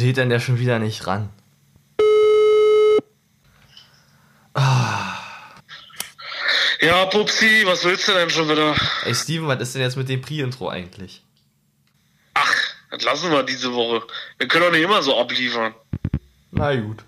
Geht denn der schon wieder nicht ran? Ja, Pupsi, was willst du denn schon wieder? Ey, Steven, was ist denn jetzt mit dem Pre-Intro eigentlich? Ach, das lassen wir diese Woche. Wir können doch nicht immer so abliefern. Na gut.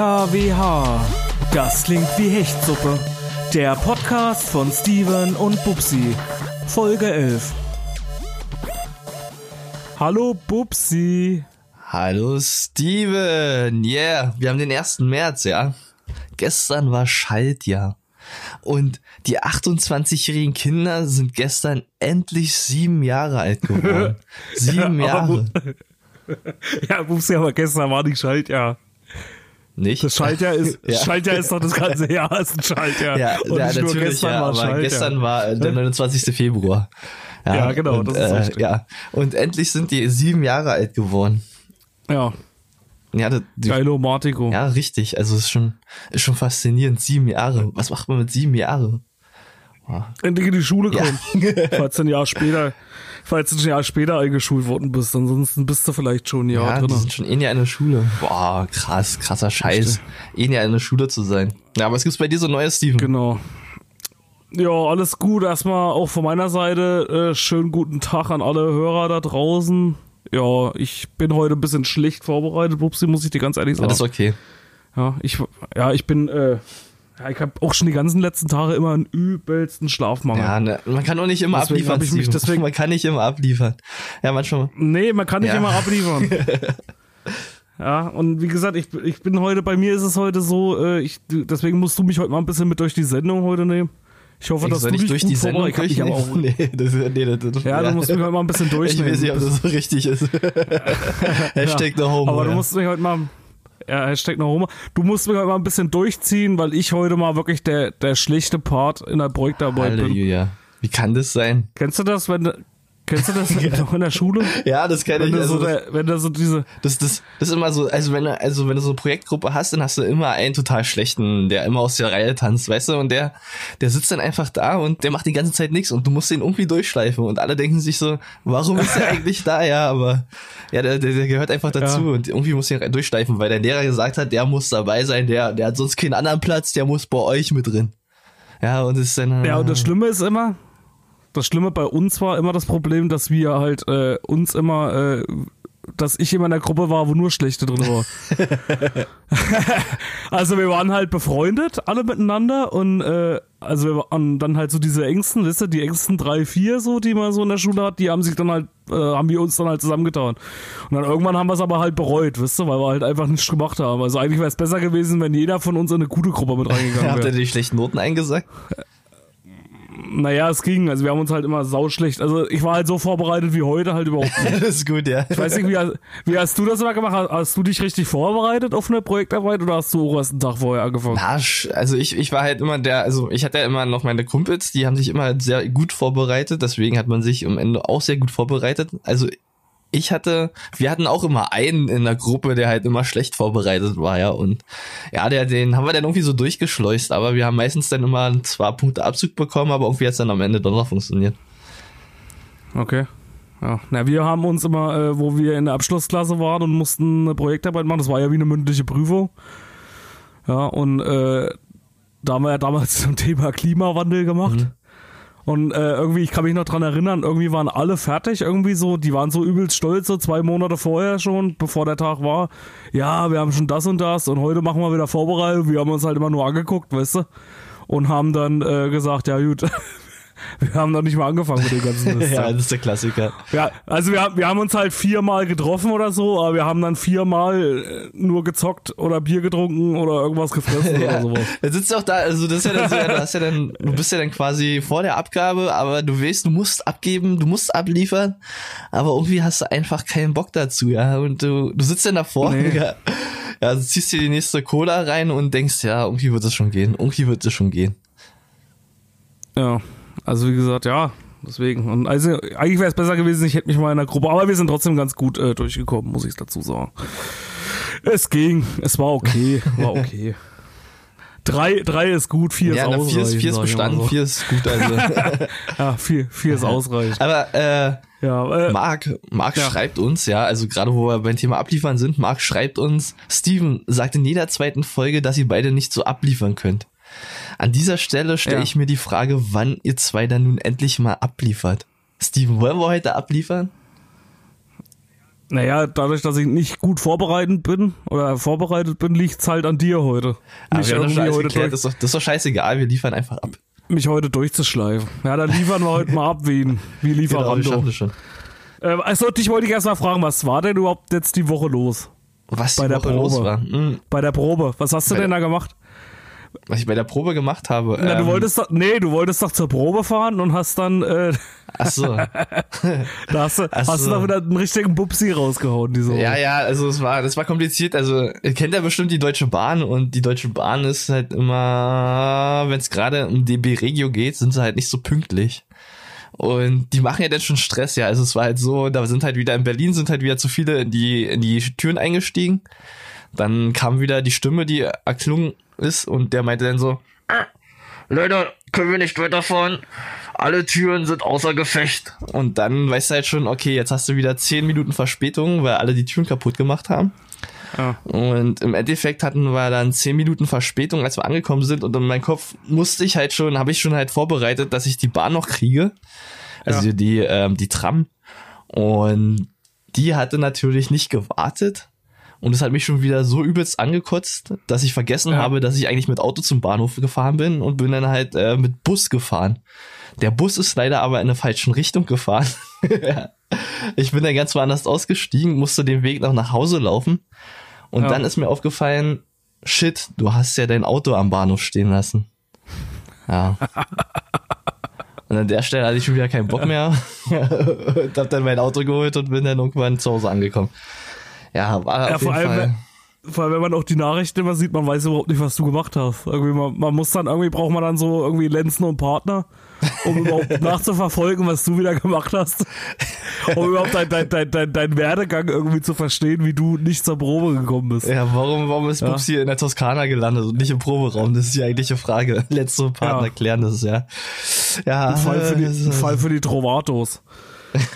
DKWH. Das klingt wie Hechtsuppe. Der Podcast von Steven und Bubsi. Folge 11. Hallo Bubsi. Hallo Steven. Yeah, wir haben den 1. März, ja. Gestern war Schaltjahr. Und die 28-jährigen Kinder sind gestern endlich sieben Jahre alt geworden. Sieben Jahre. Ja, Bubsi, aber gestern war nicht Schaltjahr. Nicht? Das Schaltjahr ist, Ja. Schaltjahr ist doch das ganze Jahr ist ein Schaltjahr. Ja, Und ja natürlich, gestern ja, war aber Schaltjahr. gestern war äh, der 29. Februar. Ja, genau, und, das ist äh. Ja, und endlich sind die sieben Jahre alt geworden. Ja, Ja, das, die, geilo Martico. ja, richtig. Also es ist schon, ist schon faszinierend. Sieben Jahre. Was macht man mit sieben Jahren? Endlich in die Schule Ja. kommen. falls du ein Jahr später, falls du ein Jahr später eingeschult worden bist, ansonsten bist du vielleicht schon ein Jahr Ja, die drin. sind schon eh Jahr in der Schule. Boah, krass, krasser Scheiß. Eh Jahr in der Schule zu sein. Ja, aber was gibt's bei dir so Neues, Steven? Genau. Ja, alles gut. Erstmal auch von meiner Seite äh, schönen guten Tag an alle Hörer da draußen. Ja, ich bin heute ein bisschen schlecht vorbereitet, Bubsi, muss ich dir ganz ehrlich sagen. das ist okay. Ja, ich, ja, ich bin, äh, ja, ich habe auch schon die ganzen letzten Tage immer einen übelsten Schlafmangel. Ja, ne, man kann auch nicht immer Deswegen abliefern, ich mich- deswegen- Man kann nicht immer abliefern. Ja, manchmal. Nee, man kann nicht Ja. immer abliefern. ja, und wie gesagt, ich, ich bin heute, bei mir ist es heute so, äh, ich, deswegen musst du mich heute mal ein bisschen mit durch die Sendung heute nehmen. Ich hoffe, dass Soll du ich dich durch gut die Sendung ich aber auch, Nee, das, nee, das, das, Ja, du musst mich heute mal ein bisschen Ich durchnehmen. weiß nicht, ob das so richtig ist. Hashtag no homo. Aber du ja. musst mich heute mal. Ja, Hashtag noch Homer. Du musst mich mal ein bisschen durchziehen, weil ich heute mal wirklich der, der schlechte Part in der Projektarbeit bin. Halleluja. Wie kann das sein? Kennst du das, wenn du, kennst du das noch in der Schule? Ja, das kann Wenn ich. Also so, das, der, wenn du so diese, das, das, das ist immer so, also wenn du, also wenn du so eine Projektgruppe hast, dann hast du immer einen total schlechten, der immer aus der Reihe tanzt, weißt du, und der, der sitzt dann einfach da und der macht die ganze Zeit nichts und du musst den irgendwie durchschleifen und alle denken sich so, warum ist er eigentlich da? Ja, aber ja, der, der, der gehört einfach dazu Ja. und irgendwie muss ihn durchschleifen, weil der Lehrer gesagt hat, der muss dabei sein, der, der hat sonst keinen anderen Platz, der muss bei euch mit drin. Ja, und ist dann. ja, und das Schlimme ist immer, das Schlimme bei uns war immer das Problem, dass wir halt äh, uns immer, äh, dass ich immer in der Gruppe war, wo nur Schlechte drin war. also wir waren halt befreundet, alle miteinander und äh, also wir waren dann halt so diese engsten, wisst ihr, die engsten drei, vier so, die man so in der Schule hat, die haben sich dann halt, äh, haben wir uns dann halt zusammengetan. Und dann irgendwann haben wir es aber halt bereut, wisst ihr, weil wir halt einfach nichts gemacht haben. Also eigentlich wäre es besser gewesen, wenn jeder von uns in eine gute Gruppe mit reingegangen Habt ihr wäre. die schlechten Noten eingesagt? Naja, es ging. Also wir haben uns halt immer sauschlecht. Also ich war halt so vorbereitet wie heute halt überhaupt nicht. das ist gut, ja. Ich weiß nicht, wie, wie hast du das immer gemacht? Hast- Hast du dich richtig vorbereitet auf eine Projektarbeit oder hast du auch erst einen Tag vorher angefangen? Na, also ich, ich war halt immer der, also ich hatte ja immer noch meine Kumpels, die haben sich immer sehr gut vorbereitet, deswegen hat man sich am Ende auch sehr gut vorbereitet. Also ich hatte, wir hatten auch immer einen in der Gruppe, der halt immer schlecht vorbereitet war, ja, und ja, der, den haben wir dann irgendwie so durchgeschleust, aber wir haben meistens dann immer zwei Punkte Abzug bekommen, aber irgendwie hat es dann am Ende doch noch funktioniert. Okay. Ja. Na, wir haben uns immer, äh, wo wir in der Abschlussklasse waren und mussten eine Projektarbeit machen, das war ja wie eine mündliche Prüfung. Ja, und äh, da haben wir ja damals zum Thema Klimawandel gemacht. Und äh, irgendwie, ich kann mich noch dran erinnern, irgendwie waren alle fertig, irgendwie so, die waren so übelst stolz, so zwei Monate vorher schon, bevor der Tag war. Ja, wir haben schon das und das und heute machen wir wieder Vorbereitung. Wir haben uns halt immer nur angeguckt, weißt du? Und haben dann äh, gesagt, ja gut, wir haben noch nicht mal angefangen mit dem ganzen Mist. ja, das ist der Klassiker. Ja, also wir, haben- wir haben uns halt viermal getroffen oder so, aber wir haben dann viermal äh, nur gezockt oder Bier getrunken oder irgendwas gefressen oder Ja, sowas. da sitzt du auch da, also das ist ja dann so, ja, du hast ja dann, du bist ja dann quasi vor der Abgabe, aber du weißt, du musst abgeben, du musst abliefern, aber irgendwie hast du einfach keinen Bock dazu, ja, und du, du sitzt dann davor, Nee. ja, ja, also ziehst dir die nächste Cola rein und denkst, ja, irgendwie wird es schon gehen, irgendwie wird es schon gehen. Ja, also wie gesagt, ja, deswegen. Und also eigentlich wäre es besser gewesen, ich hätte mich mal in der Gruppe, aber wir sind trotzdem ganz gut äh, durchgekommen, muss ich dazu sagen. Es ging, es war okay, war okay. Drei, drei ist gut, vier ja, ist ausreichend. vier ist, vier ist bestanden, so. vier ist gut, also. Ja, vier, vier ist ausreichend. aber, äh, Ja, äh, Marc, Marc Ja. schreibt uns, ja, also gerade wo wir beim Thema Abliefern sind, Marc schreibt uns, Steven sagt in jeder zweiten Folge, dass ihr beide nicht so abliefern könnt. An dieser Stelle stelle Ja. ich mir die Frage, wann ihr zwei dann nun endlich mal abliefert. Steven, wollen wir heute abliefern? naja, dadurch, dass ich nicht gut vorbereitet bin oder vorbereitet bin, liegt's halt an dir heute. Aber Mich wir haben heute geklärt, das, ist doch, das ist doch scheißegal, wir liefern einfach ab. mich heute durchzuschleifen. Ja, dann liefern wir heute mal ab wie, ein- wie Genau, wir schon. Ähm, also dich wollte ich erst mal fragen, was war denn überhaupt jetzt die Woche los? Was Bei die der Woche los Probe. war. Hm, Bei der Probe. Was hast du Bei denn da gemacht? Was ich bei der Probe gemacht habe. Na, du ähm, wolltest doch, nee, du wolltest doch zur Probe fahren und hast dann, äh, Ach so. da hast du, Ach hast du so. da wieder einen richtigen Bubsi rausgehauen, diese Woche. Ja, ja, also es war, das war kompliziert. Also ihr kennt ja bestimmt die Deutsche Bahn und die Deutsche Bahn ist halt immer, wenn es gerade um DB Regio geht, sind sie halt nicht so pünktlich. Und die machen ja dann schon Stress, ja. Also es war halt so, da sind halt wieder in Berlin sind halt wieder zu viele in die in die Türen eingestiegen. Dann kam wieder die Stimme, die erklungen ist und der meinte dann so, "Ah, Leute, können wir nicht weiterfahren? Alle Türen sind außer Gefecht. Und dann weißt du halt schon, okay, jetzt hast du wieder 10 Minuten Verspätung, weil alle die Türen kaputt gemacht haben. Ja. Und im Endeffekt hatten wir dann 10 Minuten Verspätung, als wir angekommen sind. Und in meinem Kopf musste ich halt schon, habe ich schon halt vorbereitet, dass ich die Bahn noch kriege. Also Ja. die, ähm, die Tram. Und die hatte natürlich nicht gewartet. Und es hat mich schon wieder so übelst angekotzt, dass ich vergessen Ja. habe, dass ich eigentlich mit Auto zum Bahnhof gefahren bin und bin dann halt äh, mit Bus gefahren. Der Bus ist leider aber in der falschen Richtung gefahren. ich bin dann ganz woanders ausgestiegen, musste den Weg noch nach Hause laufen. Und Ja. dann ist mir aufgefallen, shit, du hast ja dein Auto am Bahnhof stehen lassen. Ja. Und an der Stelle hatte ich schon wieder keinen Bock mehr. und hab dann mein Auto geholt und bin dann irgendwann zu Hause angekommen. Ja, war Ja, auf vor jeden allem, Fall. Vor allem, wenn man auch die Nachrichten immer sieht, man weiß überhaupt nicht, was du gemacht hast. Irgendwie man, man muss dann, irgendwie braucht man dann so irgendwie Lenzen und Partner, um überhaupt nachzuverfolgen, was du wieder gemacht hast. Um überhaupt dein, dein, dein, dein, dein Werdegang irgendwie zu verstehen, wie du nicht zur Probe gekommen bist. Ja, warum, warum ist Ja. Hier in der Toskana gelandet und nicht im Proberaum? Das ist die eigentliche Frage. Letzte Partner Ja. klären das, ja. Ja, Ein Fall für die, ein Fall für die Trovatos.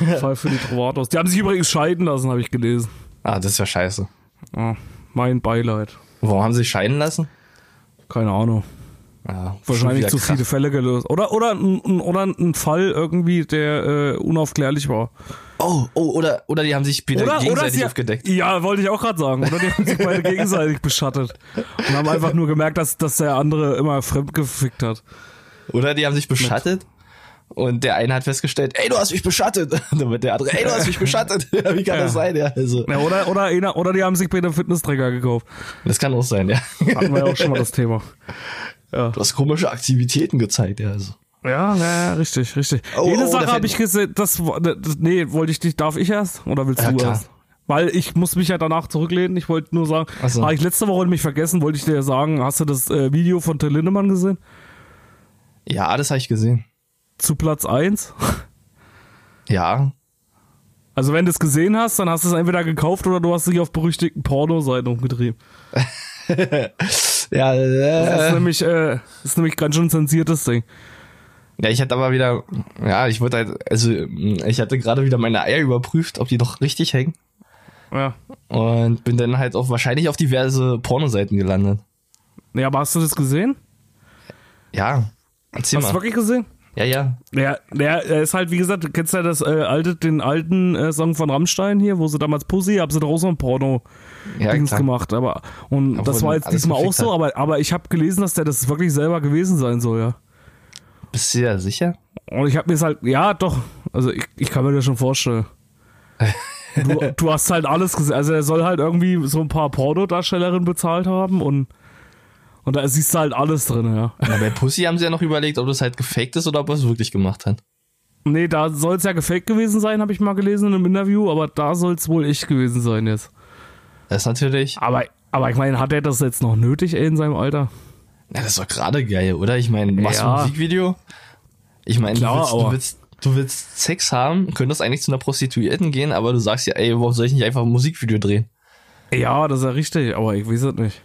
Ein Fall für die Trovatos. Die haben sich übrigens scheiden lassen, habe ich gelesen. Ah, das ist ja scheiße. Ja, mein Beileid. Warum haben sie sich scheiden lassen? Keine Ahnung. Ja, Wahrscheinlich zu krass. viele Fälle gelöst. Oder, oder, ein, oder ein Fall irgendwie, der äh, unaufklärlich war. Oh, oh, oder, oder die haben sich Oder, oder gegenseitig sie, aufgedeckt. Ja, wollte ich auch gerade sagen. Oder die haben sich beide gegenseitig beschattet. Und haben einfach nur gemerkt, dass, dass der andere immer fremd gefickt hat. Oder die haben sich beschattet und der eine hat festgestellt, ey, du hast mich beschattet. Und dann wird der andere, ey, du hast mich beschattet. Wie kann Ja. das sein? Ja, also, Ja, oder, oder, einer, oder die haben sich bei einem Fitnessträger gekauft. das kann auch sein, ja. Hatten wir ja auch schon mal das Thema. Ja, Du hast komische Aktivitäten gezeigt, ja. Also. ja, ja richtig, richtig. Oh, Jede oh, Sache habe ich gesehen, das, das, nee, wollte ich dich, darf ich erst? Oder willst Ja, du klar. erst? Weil ich muss mich ja danach zurücklehnen. Ich wollte nur sagen, Ach so. habe ich letzte Woche nämlich vergessen, wollte ich dir sagen, hast du das äh, Video von Till Lindemann gesehen? Ja, das habe ich gesehen. Zu Platz 1? Ja. Also wenn du es gesehen hast, dann hast du es entweder gekauft oder du hast dich auf berüchtigten Pornoseiten umgetrieben. Ja, Das ist äh, nämlich, äh, das ist nämlich ganz schön zensiertes Ding. ja, ich hatte aber wieder, ja, ich wollte halt, also ich hatte gerade wieder meine Eier überprüft, ob die doch richtig hängen. Ja. Und bin dann halt auch wahrscheinlich auf diverse Pornoseiten gelandet. Nee, aber hast du das gesehen? Ja. Erzähl Hast du mal. wirklich gesehen? Ja, ja. Ja, der er ist halt, wie gesagt, du kennst ja das äh, alte, den alten äh, Song von Rammstein hier, wo sie damals Pussy, haben sie daraus so ein Porno Ja, Dings klar. gemacht, aber und Obwohl das war jetzt diesmal auch so, hat. aber aber ich habe gelesen, dass der das wirklich selber gewesen sein soll, ja. Bist du ja sicher? Und ich habe mir halt, ja doch, also ich, ich kann mir das schon vorstellen. Du, du hast halt alles gesehen. Also er soll halt irgendwie so ein paar Pornodarstellerinnen bezahlt haben und, und da siehst du halt alles drin, ja. Na, bei Pussy haben sie ja noch überlegt, ob das halt gefaked ist oder ob er es wirklich gemacht hat. Nee, da soll es ja gefaked gewesen sein, habe ich mal gelesen in einem Interview, aber da soll es wohl echt gewesen sein jetzt. Das ist natürlich. Aber, aber ich meine, hat er das jetzt noch nötig ey, in seinem Alter? Na, das ist doch gerade geil, oder? Ich meine, machst du Ja. ein Musikvideo? Ich meine, du, willst, du, willst, du willst Sex haben, könntest eigentlich zu einer Prostituierten gehen, aber du sagst ja, ey, warum soll ich nicht einfach ein Musikvideo drehen? Ja, das ist ja richtig, aber ich weiß es nicht.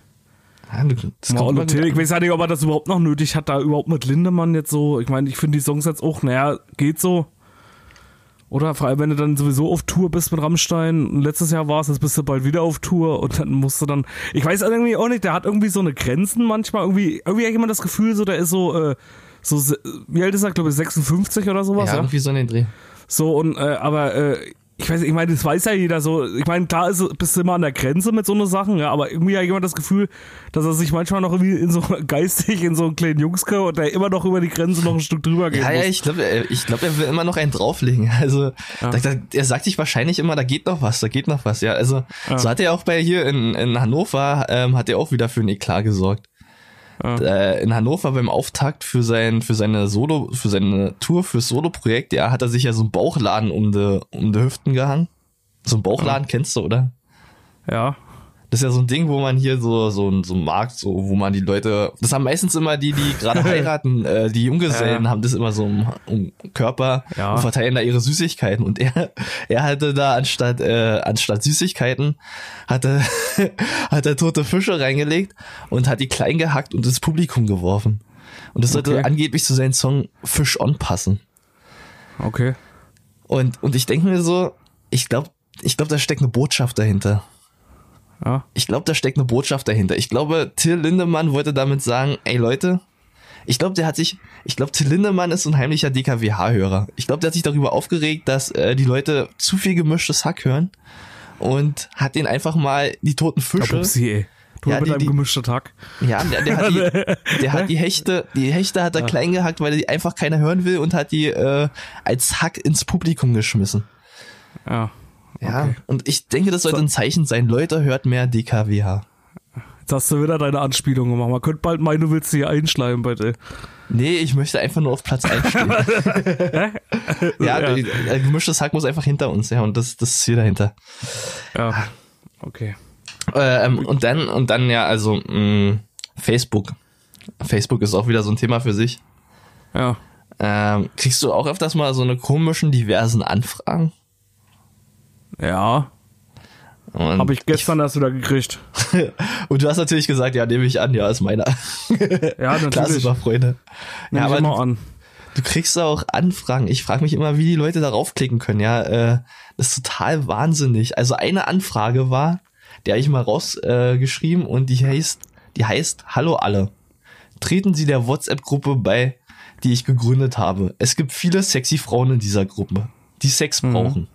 Ja, das kommt mal Till, ich weiß ja nicht, ob er das überhaupt noch nötig hat, da überhaupt mit Lindemann jetzt so. Ich meine, ich finde die Songs jetzt auch, naja, geht so. Oder vor allem, wenn du dann sowieso auf Tour bist mit Rammstein. Letztes Jahr war es, jetzt bist du bald wieder auf Tour und dann musst du dann. Ich weiß irgendwie auch nicht, der hat irgendwie so eine Grenzen manchmal. Irgendwie, irgendwie ich immer das Gefühl, so der ist so, äh, so, wie alt ist er, glaube ich, 56 oder sowas, ja, ja? irgendwie so in den Dreh. So, und, äh, aber, äh, ich weiß, ich meine, das weiß ja jeder so. Ich meine, klar ist, bist du immer an der Grenze mit so ne Sachen, ja, aber irgendwie hat jemand das Gefühl, dass er sich manchmal noch irgendwie in so geistig in so einen kleinen Jungsker und der immer noch über die Grenze noch ein Stück drüber geht. Ja, ja, ich glaube, ich glaube, er will immer noch einen drauflegen. Also, da, da, er sagt sich wahrscheinlich immer, da geht noch was, da geht noch was. Ja, also, so hat er auch bei hier in, in Hannover, ähm, hat er auch wieder für einen Eklat gesorgt. Äh, in Hannover beim Auftakt für sein, für seine Solo, für seine Tour, fürs Solo-Projekt, ja, hat er sich ja so einen Bauchladen um die, um die Hüften gehangen. So einen Bauchladen kennst du, oder? ja. Das ist ja so ein Ding, wo man hier so, so, ein- so ein Markt, so, wo man die Leute, das haben meistens immer die, die gerade heiraten, äh, die Junggesellen Ja. haben das immer so im, im Körper Ja. und verteilen da ihre Süßigkeiten. Und er, er hatte da anstatt, äh, anstatt Süßigkeiten, hatte, hat er tote Fische reingelegt und hat die klein gehackt und ins Publikum geworfen. Und das sollte Okay. angeblich zu seinem Song Fish On passen. Okay. Und, und ich denke mir so, ich glaube, ich glaube, da steckt eine Botschaft dahinter. Ja. Ich glaube, da steckt eine Botschaft dahinter. Ich glaube, Till Lindemann wollte damit sagen, ey Leute, ich glaube, der hat sich, ich glaube, Till Lindemann ist so ein heimlicher DKWH-Hörer. Ich glaube, der hat sich darüber aufgeregt, dass äh, die Leute zu viel gemischtes Hack hören und hat den einfach mal die toten Fische. Upsi, ey. Du Ja, mit die- deinem die- gemischten Tag. Ja, der, der, hat die, der hat die Hechte, die Hechte hat er klein gehackt, weil die einfach keiner hören will und hat die äh, als Hack ins Publikum geschmissen. Ja. Ja, Okay. und ich denke, das sollte ein Zeichen sein. Leute, hört mehr DKWH. Jetzt hast du wieder deine Anspielung gemacht. Man könnte bald meinen, du willst sie hier einschleimen dir. Nee, ich möchte einfach nur auf Platz 1 stehen. ja, Ja. gemischtes Hack muss einfach hinter uns, ja, und das, das ist hier dahinter. Ja. Okay. Äh, ähm, und dann, und dann ja, also mh, Facebook. Facebook ist auch wieder so ein Thema für sich. Ja. Ähm, kriegst du auch öfters mal so eine komischen, diversen Anfragen? Ja. Habe ich gestern erst wieder gekriegt. und du hast natürlich gesagt, ja, nehme ich an, ja, ist meiner. Ja, Klar, natürlich. super Freunde. Nehm Ja, ich aber immer an. du kriegst auch Anfragen. Ich frage mich immer, wie die Leute darauf klicken können. Ja, äh, das ist total wahnsinnig. Also eine Anfrage war, die habe ich mal rausgeschrieben äh, und die heißt, die heißt Hallo alle. Treten Sie der WhatsApp-Gruppe bei, die ich gegründet habe. Es gibt viele sexy Frauen in dieser Gruppe, die Sex brauchen.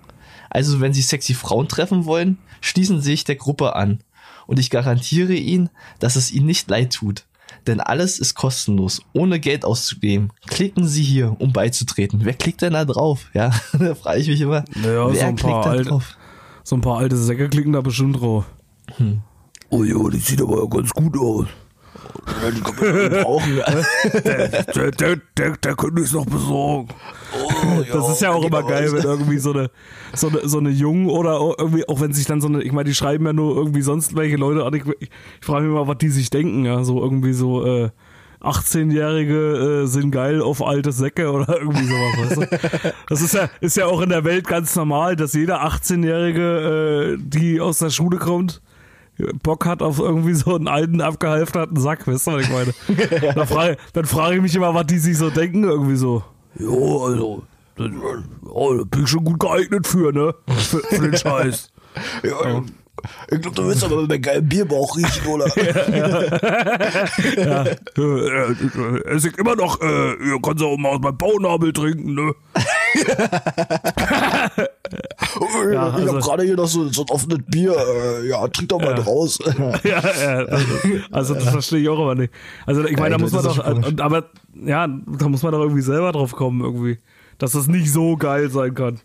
Also wenn Sie sexy Frauen treffen wollen, schließen Sie sich der Gruppe an. Und ich garantiere Ihnen, dass es Ihnen nicht leid tut. Denn alles ist kostenlos, ohne Geld auszugeben. Klicken Sie hier, um beizutreten. Wer klickt denn da drauf? Ja, da frage ich mich immer. Naja, wer so ein paar klickt da alte- drauf? So ein paar alte Säcke klicken da bestimmt drauf. Oh ja, die sieht aber ja ganz gut aus. Ja, die man ja brauchen. Der, der, der, der könnte es noch besorgen. Oh, Das ist ja auch immer geil, wenn irgendwie so eine, so eine, so eine Jungen oder irgendwie, auch wenn sich dann so eine, ich meine, die schreiben ja nur irgendwie sonst welche Leute an. Ich, ich frage mich mal, was die sich denken, ja. So irgendwie so, äh, 18-Jährige äh, sind geil auf alte Säcke oder irgendwie sowas, weißt du? Das ist ja, ist ja auch in der Welt ganz normal, dass jeder 18-Jährige, äh, die aus der Schule kommt, Bock hat auf irgendwie so einen alten, abgehalfterten Sack, weißt du, was ich meine? Dann frage, dann frage ich mich immer, was die sich so denken, irgendwie so. Ja, also, das, ja, da bin ich schon gut geeignet für, ne? Für, für den Scheiß. Ja, ich glaube, du willst aber mit meinem geilen Bierbauch riechen, oder? Ja, äh, äh, es ist immer noch, äh, ihr könnt auch mal aus meinem Bauchnabel trinken, ne? Ja, ich also- hab gerade hier noch so, so ein offenes Bier. Äh, ja, trink doch mal draus. ja, ja, das, also das verstehe ich auch immer nicht. Also ich meine, da muss man doch, aber ja, da muss man doch irgendwie selber drauf kommen irgendwie, dass das nicht so geil sein kann.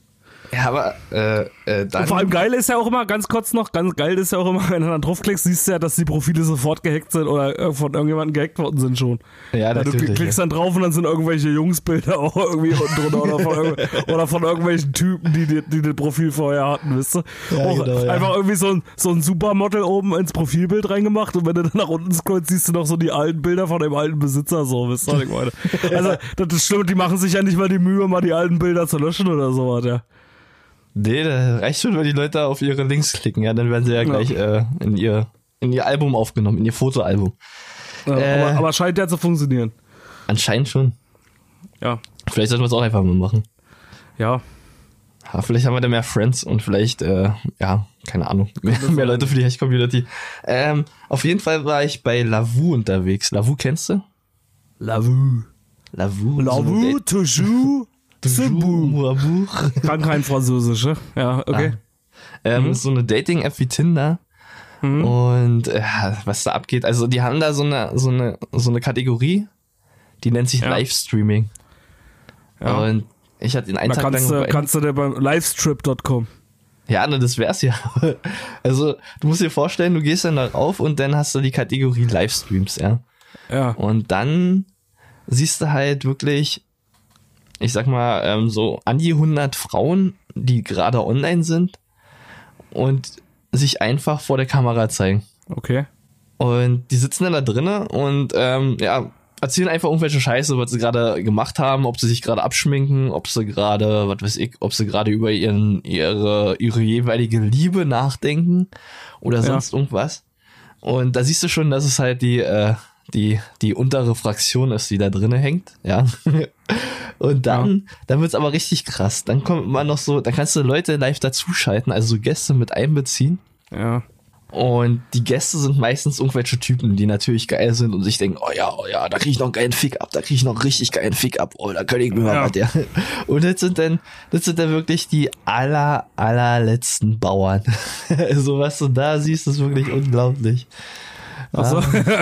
Ja, aber äh, äh, dann. Und vor allem geil ist ja auch immer, ganz kurz noch, ganz geil ist ja auch immer, wenn du dann draufklickst, siehst du ja, dass die Profile sofort gehackt sind oder äh, von irgendjemandem gehackt worden sind schon. Ja, du natürlich, klickst dann drauf und dann sind irgendwelche Jungsbilder auch irgendwie unten drunter oder von, oder von irgendwelchen Typen, die, die, die das Profil vorher hatten, wisst ihr? Ja, auch genau, ja. einfach irgendwie so ein, so ein Supermodel oben ins Profilbild reingemacht und wenn du dann nach unten scrollst, siehst du noch so die alten Bilder von dem alten Besitzer so, wisst ihr, was ich meine? Also, das ist schlimm, die machen sich ja nicht mal die Mühe, mal die alten Bilder zu löschen oder sowas, ja. Nee, da reicht schon, wenn die Leute auf ihre Links klicken, ja, dann werden sie ja gleich äh, in ihr in ihr Album aufgenommen, in ihr Fotoalbum. ja Äh. aber, aber scheint ja zu funktionieren. Anscheinend schon. Ja. Vielleicht sollten wir es auch einfach mal machen. Ja. Ja, vielleicht haben wir da mehr Friends und vielleicht, äh, ja, keine Ahnung, mehr, mehr Leute für die Hash-Community. Ähm, auf jeden Fall war ich bei Lavu unterwegs. Lavu kennst du? Lavu. Lavu. Lavu, toujours, Lavu. Kann kein Französisch, ne? Ja, okay. Ähm, ist so eine Dating-App wie Tinder. Und äh, was da abgeht, also die haben da so eine, so eine, so eine Kategorie, die nennt sich Ja. Livestreaming. Ja. Und ich hatte den einen Da Tag kannst, lang du, kannst du dir beim livestrip.com. Ja, ne, das wär's ja. Also, du musst dir vorstellen, du gehst dann da rauf und dann hast du die Kategorie Livestreams, ja. Ja. Und dann siehst du halt wirklich, ich sag mal, ähm, so an die 100 Frauen, die gerade online sind und sich einfach vor der Kamera zeigen. Okay. Und die sitzen dann da drinnen und ähm, ja, erzählen einfach irgendwelche Scheiße, was sie gerade gemacht haben, ob sie sich gerade abschminken, ob sie gerade, was weiß ich, ob sie gerade über ihren, ihre, ihre jeweilige Liebe nachdenken oder sonst irgendwas. Und da siehst du schon, dass es halt die, äh, die, die untere Fraktion ist, die da drinnen hängt, ja. Und dann, dann wird's aber richtig krass. Dann kommt immer noch so, dann kannst du Leute live dazuschalten, also so Gäste mit einbeziehen. Ja. Und die Gäste sind meistens irgendwelche Typen, die natürlich geil sind und sich denken, oh ja, oh ja, da krieg ich noch einen geilen Fick ab, da krieg ich noch einen richtig geilen Fick ab, oh, da könnte ich mir mal Ja. was, ja. Und das sind dann, das sind dann wirklich die aller, allerletzten Bauern. also was du da siehst, ist wirklich unglaublich. Also,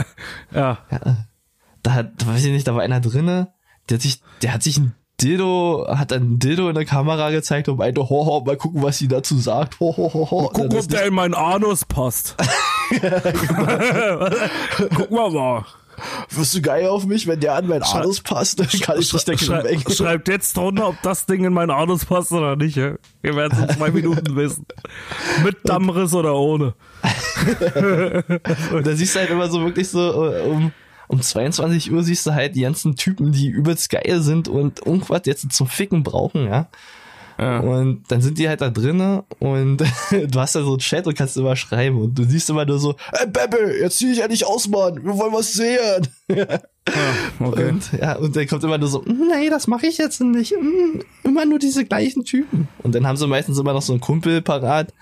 ja. Da hat, da weiß ich nicht, da war einer drinne, der hat sich, der hat sich ein Dildo, hat ein Dildo in der Kamera gezeigt und meinte, ho, ho, mal gucken, was sie dazu sagt. Ho, ho, ho, ho. Guck, Das ob der in meinen Anus passt. Guck mal mal. Wirst du geil auf mich, wenn der an mein Anus passt? Dann kann ich dich da Schrei schreibt jetzt drunter, ob das Ding in meinen Anus passt oder nicht. Ja? Wir werden es in zwei Minuten wissen. Mit Dammriss oder ohne. Und da siehst du halt immer so wirklich so äh, um, um 22 Uhr siehst du halt die ganzen Typen, die übelst geil sind und irgendwas jetzt zum Ficken brauchen, ja. Und dann sind die halt da drinnen und du hast da so einen Chat und kannst immer schreiben und du siehst immer nur so, ey Bebe, jetzt zieh ich ja nicht aus, Mann, wir wollen was sehen. Okay. Und ja, und dann kommt immer nur so, nee, das mache ich jetzt nicht. Mm, Immer nur diese gleichen Typen. Und dann haben sie meistens immer noch so einen Kumpel parat,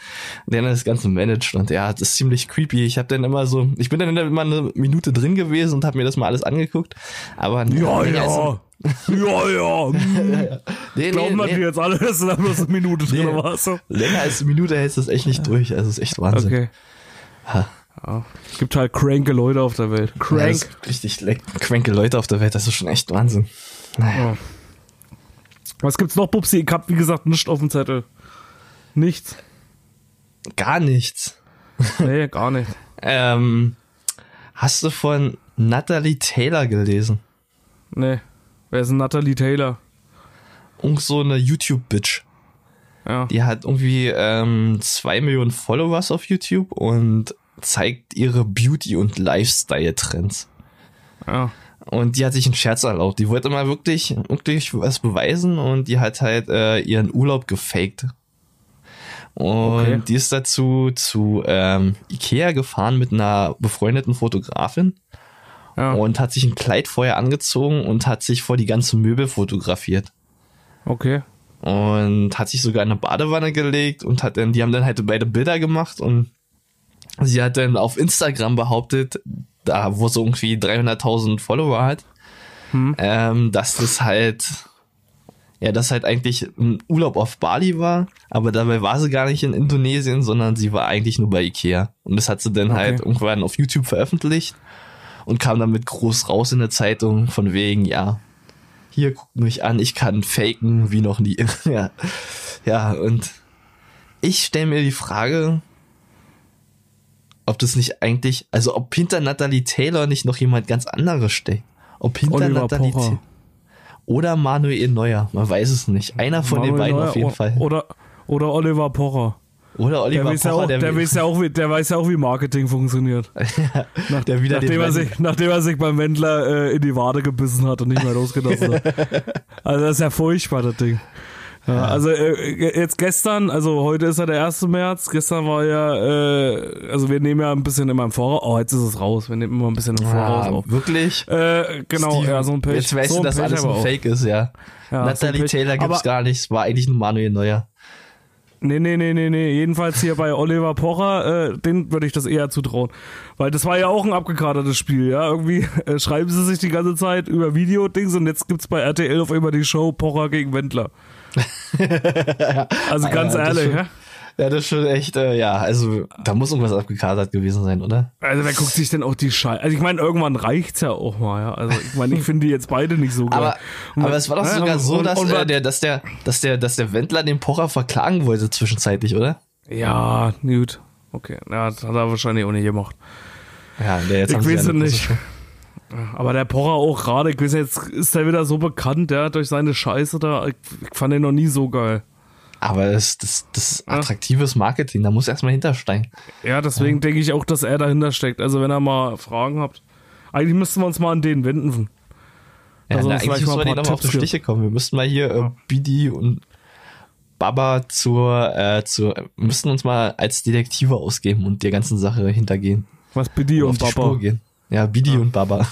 der dann das Ganze managt. Und ja, das ist ziemlich creepy. Ich habe dann immer so, ich bin dann immer eine Minute drin gewesen und habe mir das mal alles angeguckt. Aber Ja, nee, ja. Ja, ja. Hm. Nee, Glauben nee, wir nee, die jetzt alle, dass du da bloß eine Minute drin Nee. warst? so? Länger als eine Minute hältst du das echt nicht durch. Also es ist echt Wahnsinn. Okay. Ha. Ja. Es gibt halt cranke Leute auf der Welt. Ja, Crank. gibt richtig leck- cranke Leute auf der Welt. Das ist schon echt Wahnsinn. Naja. Ja. Was gibt's noch, Bubsi? Ich hab, wie gesagt, nichts auf dem Zettel. Nichts. Gar nichts. Nee, gar nicht. Ähm, hast du von Natalie Taylor gelesen? Nee. Wer ist denn Natalie Taylor? Irgend so eine YouTube-Bitch. Ja. Die hat irgendwie ähm, zwei Millionen Followers auf YouTube und zeigt ihre Beauty- und Lifestyle-Trends. Ja. Und die hat sich einen Scherz erlaubt. Die wollte mal wirklich, wirklich was beweisen und die hat halt äh, ihren Urlaub gefaked. Und Okay. die ist dazu zu ähm, Ikea gefahren mit einer befreundeten Fotografin Ja. und hat sich ein Kleid vorher angezogen und hat sich vor die ganzen Möbel fotografiert. Okay. Und hat sich sogar in eine Badewanne gelegt und hat dann, die haben dann halt beide Bilder gemacht und sie hat dann auf Instagram behauptet, da wo sie irgendwie 300.000 Follower hat, Hm. ähm, dass das halt, ja, dass halt eigentlich ein Urlaub auf Bali war, aber dabei war sie gar nicht in Indonesien, sondern sie war eigentlich nur bei Ikea. Und das hat sie dann Okay. halt irgendwann auf YouTube veröffentlicht und kam damit groß raus in der Zeitung von wegen, ja, hier guckt mich an, ich kann faken wie noch nie. ja. ja, und ich stelle mir die Frage, ob das nicht eigentlich, also ob hinter Natalie Taylor nicht noch jemand ganz anderes steckt. Ob hinter Oliver Natalie. Taylor oder Manuel Neuer, man weiß es nicht. Einer von den Manuel beiden Neuer auf jeden Fall. Oder, oder Oliver Pocher. Oder Der Oliver weiß, ja Pocher, auch, der, der, weiß ja auch, wie, der weiß ja auch, wie Marketing funktioniert. Nach, der wieder den nachdem, er sich, nachdem er sich beim Wendler äh, in die Wade gebissen hat und nicht mehr losgelassen hat. Also das ist ja furchtbar, das Ding. Ja, Also äh, jetzt gestern, also heute ist ja der 1. März, gestern war ja, äh, also wir nehmen ja ein bisschen immer im Voraus, oh jetzt ist es raus, wir nehmen immer ein bisschen im Voraus ah, auf. wirklich? Äh, genau, Steven, ja, so ein Pech. Jetzt weißt so du, dass Pech alles ein. Fake ist, ja. Ja, so Natalie Pech. Taylor gibt's Aber- gar nicht, es war eigentlich ein Manuel Neuer. Nee, nee, nee, nee, nee. Jedenfalls hier bei Oliver Pocher, äh, den würde ich das eher zutrauen. Weil das war ja auch ein abgekadertes Spiel, ja. Irgendwie äh, schreiben sie sich die ganze Zeit über Videodings und jetzt gibt's bei RTL auf einmal die Show Pocher gegen Wendler. also ganz Ja, ehrlich, schon- ja. Ja, das ist schon echt, äh, ja, also da muss irgendwas abgekadert gewesen sein, oder? Also wer guckt sich denn auch die Scheiße? Also ich meine, irgendwann reicht's ja auch mal, ja. Also ich meine, ich finde die jetzt beide nicht so geil. Aber, Und aber man- es war doch sogar und- so, und- dass, und äh, was- der, dass, der, dass, der, dass der Wendler den Pocher verklagen wollte zwischenzeitlich, oder? Ja, gut. Okay, ja, das hat er wahrscheinlich auch nicht gemacht. Ja, der jetzt Ich haben weiß es nicht. Aber der Pocher auch gerade, ich weiß jetzt ist er wieder so bekannt, ja, durch seine Scheiße da. Ich, fand den noch nie so geil. Aber das, das, das ist Ja. attraktives Marketing, da muss erstmal hintersteigen. Ja, deswegen denke ich auch, dass er dahinter steckt. Also wenn ihr mal Fragen habt. Eigentlich müssten wir uns mal an den wenden. Ja, na, eigentlich müssen wir paar nochmal auf die Stiche kommen. Wir müssten mal hier äh, Bidi und Baba zur, äh, zur, müssten uns mal als Detektive ausgeben und der ganzen Sache hintergehen. Was Bidi auf und die Spur gehen. Ja, Bidi und Baba.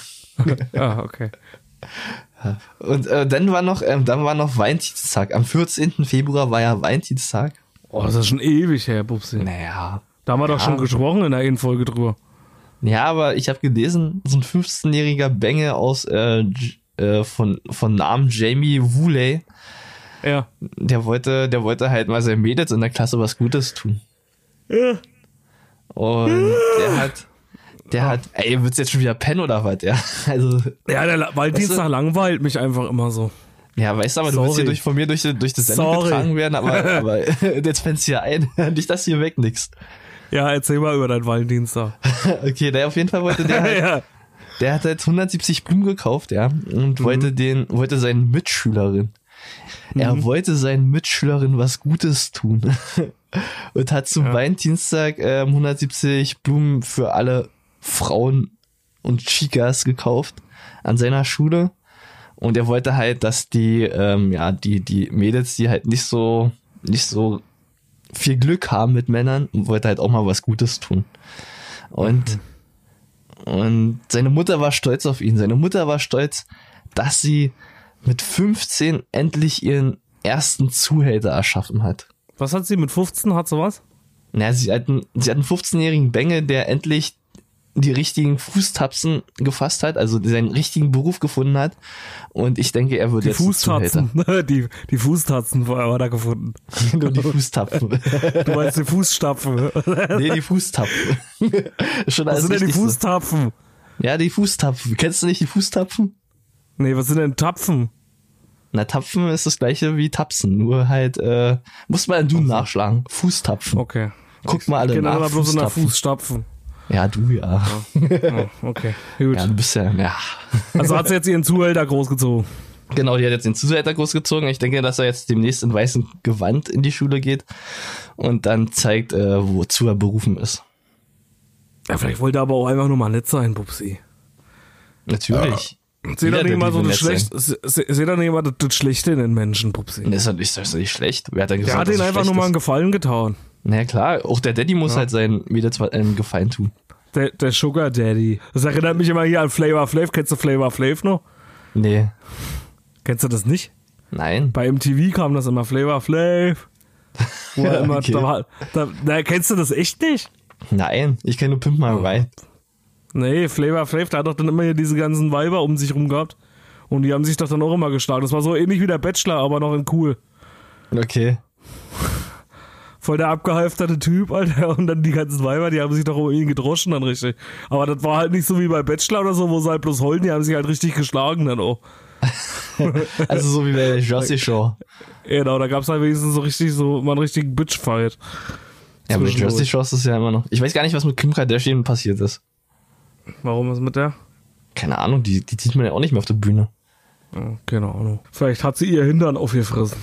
Ja, okay. Und äh, dann war noch, ähm, dann war noch Valentinstag. Am 14. Februar war ja Valentinstag. Oh, das ist schon ewig her, Bubsi. Naja. Da haben wir doch Ja. schon gesprochen in der einen Folge drüber. Ja, aber ich habe gelesen, so ein 15-jähriger Benge aus äh, äh, von, von Namen Jamie Woolley, Ja. der wollte, der wollte halt mal seinen Mädels in der Klasse was Gutes tun. Ja. Und der hat, der hat, ey, wird's jetzt schon wieder pennen oder was? Ja, also, Ja, der Valentinstag langweilt mich einfach immer so. ja, weißt du, aber du willst Sorry. hier durch, von mir durch, durch das Sendung Sorry. getragen werden, aber, aber jetzt fällst du hier ein, nicht, dass du hier wegnickst. Ja, erzähl mal über deinen Valentinstag. Okay, der auf jeden Fall wollte der halt, ja. der hat halt 170 Blumen gekauft, ja, und Mhm. wollte den, wollte seinen Mitschülerin, er Mhm. wollte seinen Mitschülerin was Gutes tun. und hat zum Ja. Valentinstag ähm, 170 Blumen für alle Frauen und Chicas gekauft an seiner Schule. Und er wollte halt, dass die, ähm, ja, die, die Mädels, die halt nicht so, nicht so viel Glück haben mit Männern, und wollte halt auch mal was Gutes tun. Und, und seine Mutter war stolz auf ihn. Seine Mutter war stolz, dass sie mit 15 endlich ihren ersten Zuhälter erschaffen hat. Was hat sie mit 15? Hat sie was? Na, sie hat einen, sie hat einen 15-jährigen Bengel, der endlich die richtigen Fußtapsen gefasst hat, also seinen richtigen Beruf gefunden hat. Und ich denke, er wird Die jetzt Fußtatzen. die, die Fußtatzen war da gefunden. Nur die Fußtapfen. Du meinst die Fußstapfen. nee, die Fußtapfen. Schon Was sind denn die so. Fußtapfen? Ja, die Fußtapfen. Kennst du nicht die Fußtapfen? Nee, was sind denn Tapfen? Na, Tapfen ist das gleiche wie Tapsen, nur halt, äh, muss man du nachschlagen. Fußtapfen. Okay. Guck mal alle Genau, nach. aber bloß in der Fußtapfen. Fußstapfen. Ja, du ja. Oh, okay, gut. Ja, du bist ja, ja. Also hat sie jetzt ihren Zuhälter großgezogen. Genau, die hat jetzt den Zuhälter großgezogen. Ich denke, dass er jetzt demnächst in weißem Gewand in die Schule geht und dann zeigt, äh, wozu er berufen ist. Ja, vielleicht wollte er aber auch einfach nur mal nett sein, Pupsi. Natürlich. Seh Jeder, doch nicht mal so das Schlechte, seh seh doch nicht mal das, Schlechte in den Menschen, Pupsi. Das ist doch nicht, das ist doch nicht schlecht. Wer hat denn gesagt, Der hat ihnen einfach nur mal einen? Gefallen getan. Na ja, klar, auch der Daddy muss Ja. halt seinen Mädels einen Gefallen tun. Der, der Sugar Daddy. Das erinnert mich immer hier an Flavor Flav. Kennst du Flavor Flav noch? Nee, Kennst du das nicht? nein. Bei MTV kam das immer Flavor Flav. Wo er immer, Okay. da war, da, na, kennst du das echt nicht? Nein, ich kenne nur Pimp My Ride. Nee, Flavor Flav, der hat doch dann immer hier diese ganzen Weiber um sich rum gehabt. Und die haben sich doch dann auch immer geschlagen. Das war so ähnlich wie der Bachelor, aber noch in cool. Okay. Voll der abgehalfterte Typ, Alter. Und dann die ganzen Weiber, die haben sich doch um ihn gedroschen dann richtig. Aber das war halt nicht so wie bei Bachelor oder so, wo sie halt bloß heulen, die haben sich halt richtig geschlagen dann auch. Also so wie bei der Jossy Show. Genau, da gab's halt wenigstens so richtig so mal einen richtigen Bitchfight. Ja, aber die Zwischendurch. Jossy Show ist es ja immer noch. Ich weiß gar nicht, was mit Kim Kardashian passiert ist. Warum ist mit der? Keine Ahnung, die, die sieht man ja auch nicht mehr auf der Bühne. Ja, keine Ahnung. Vielleicht hat sie ihr Hintern aufgefressen.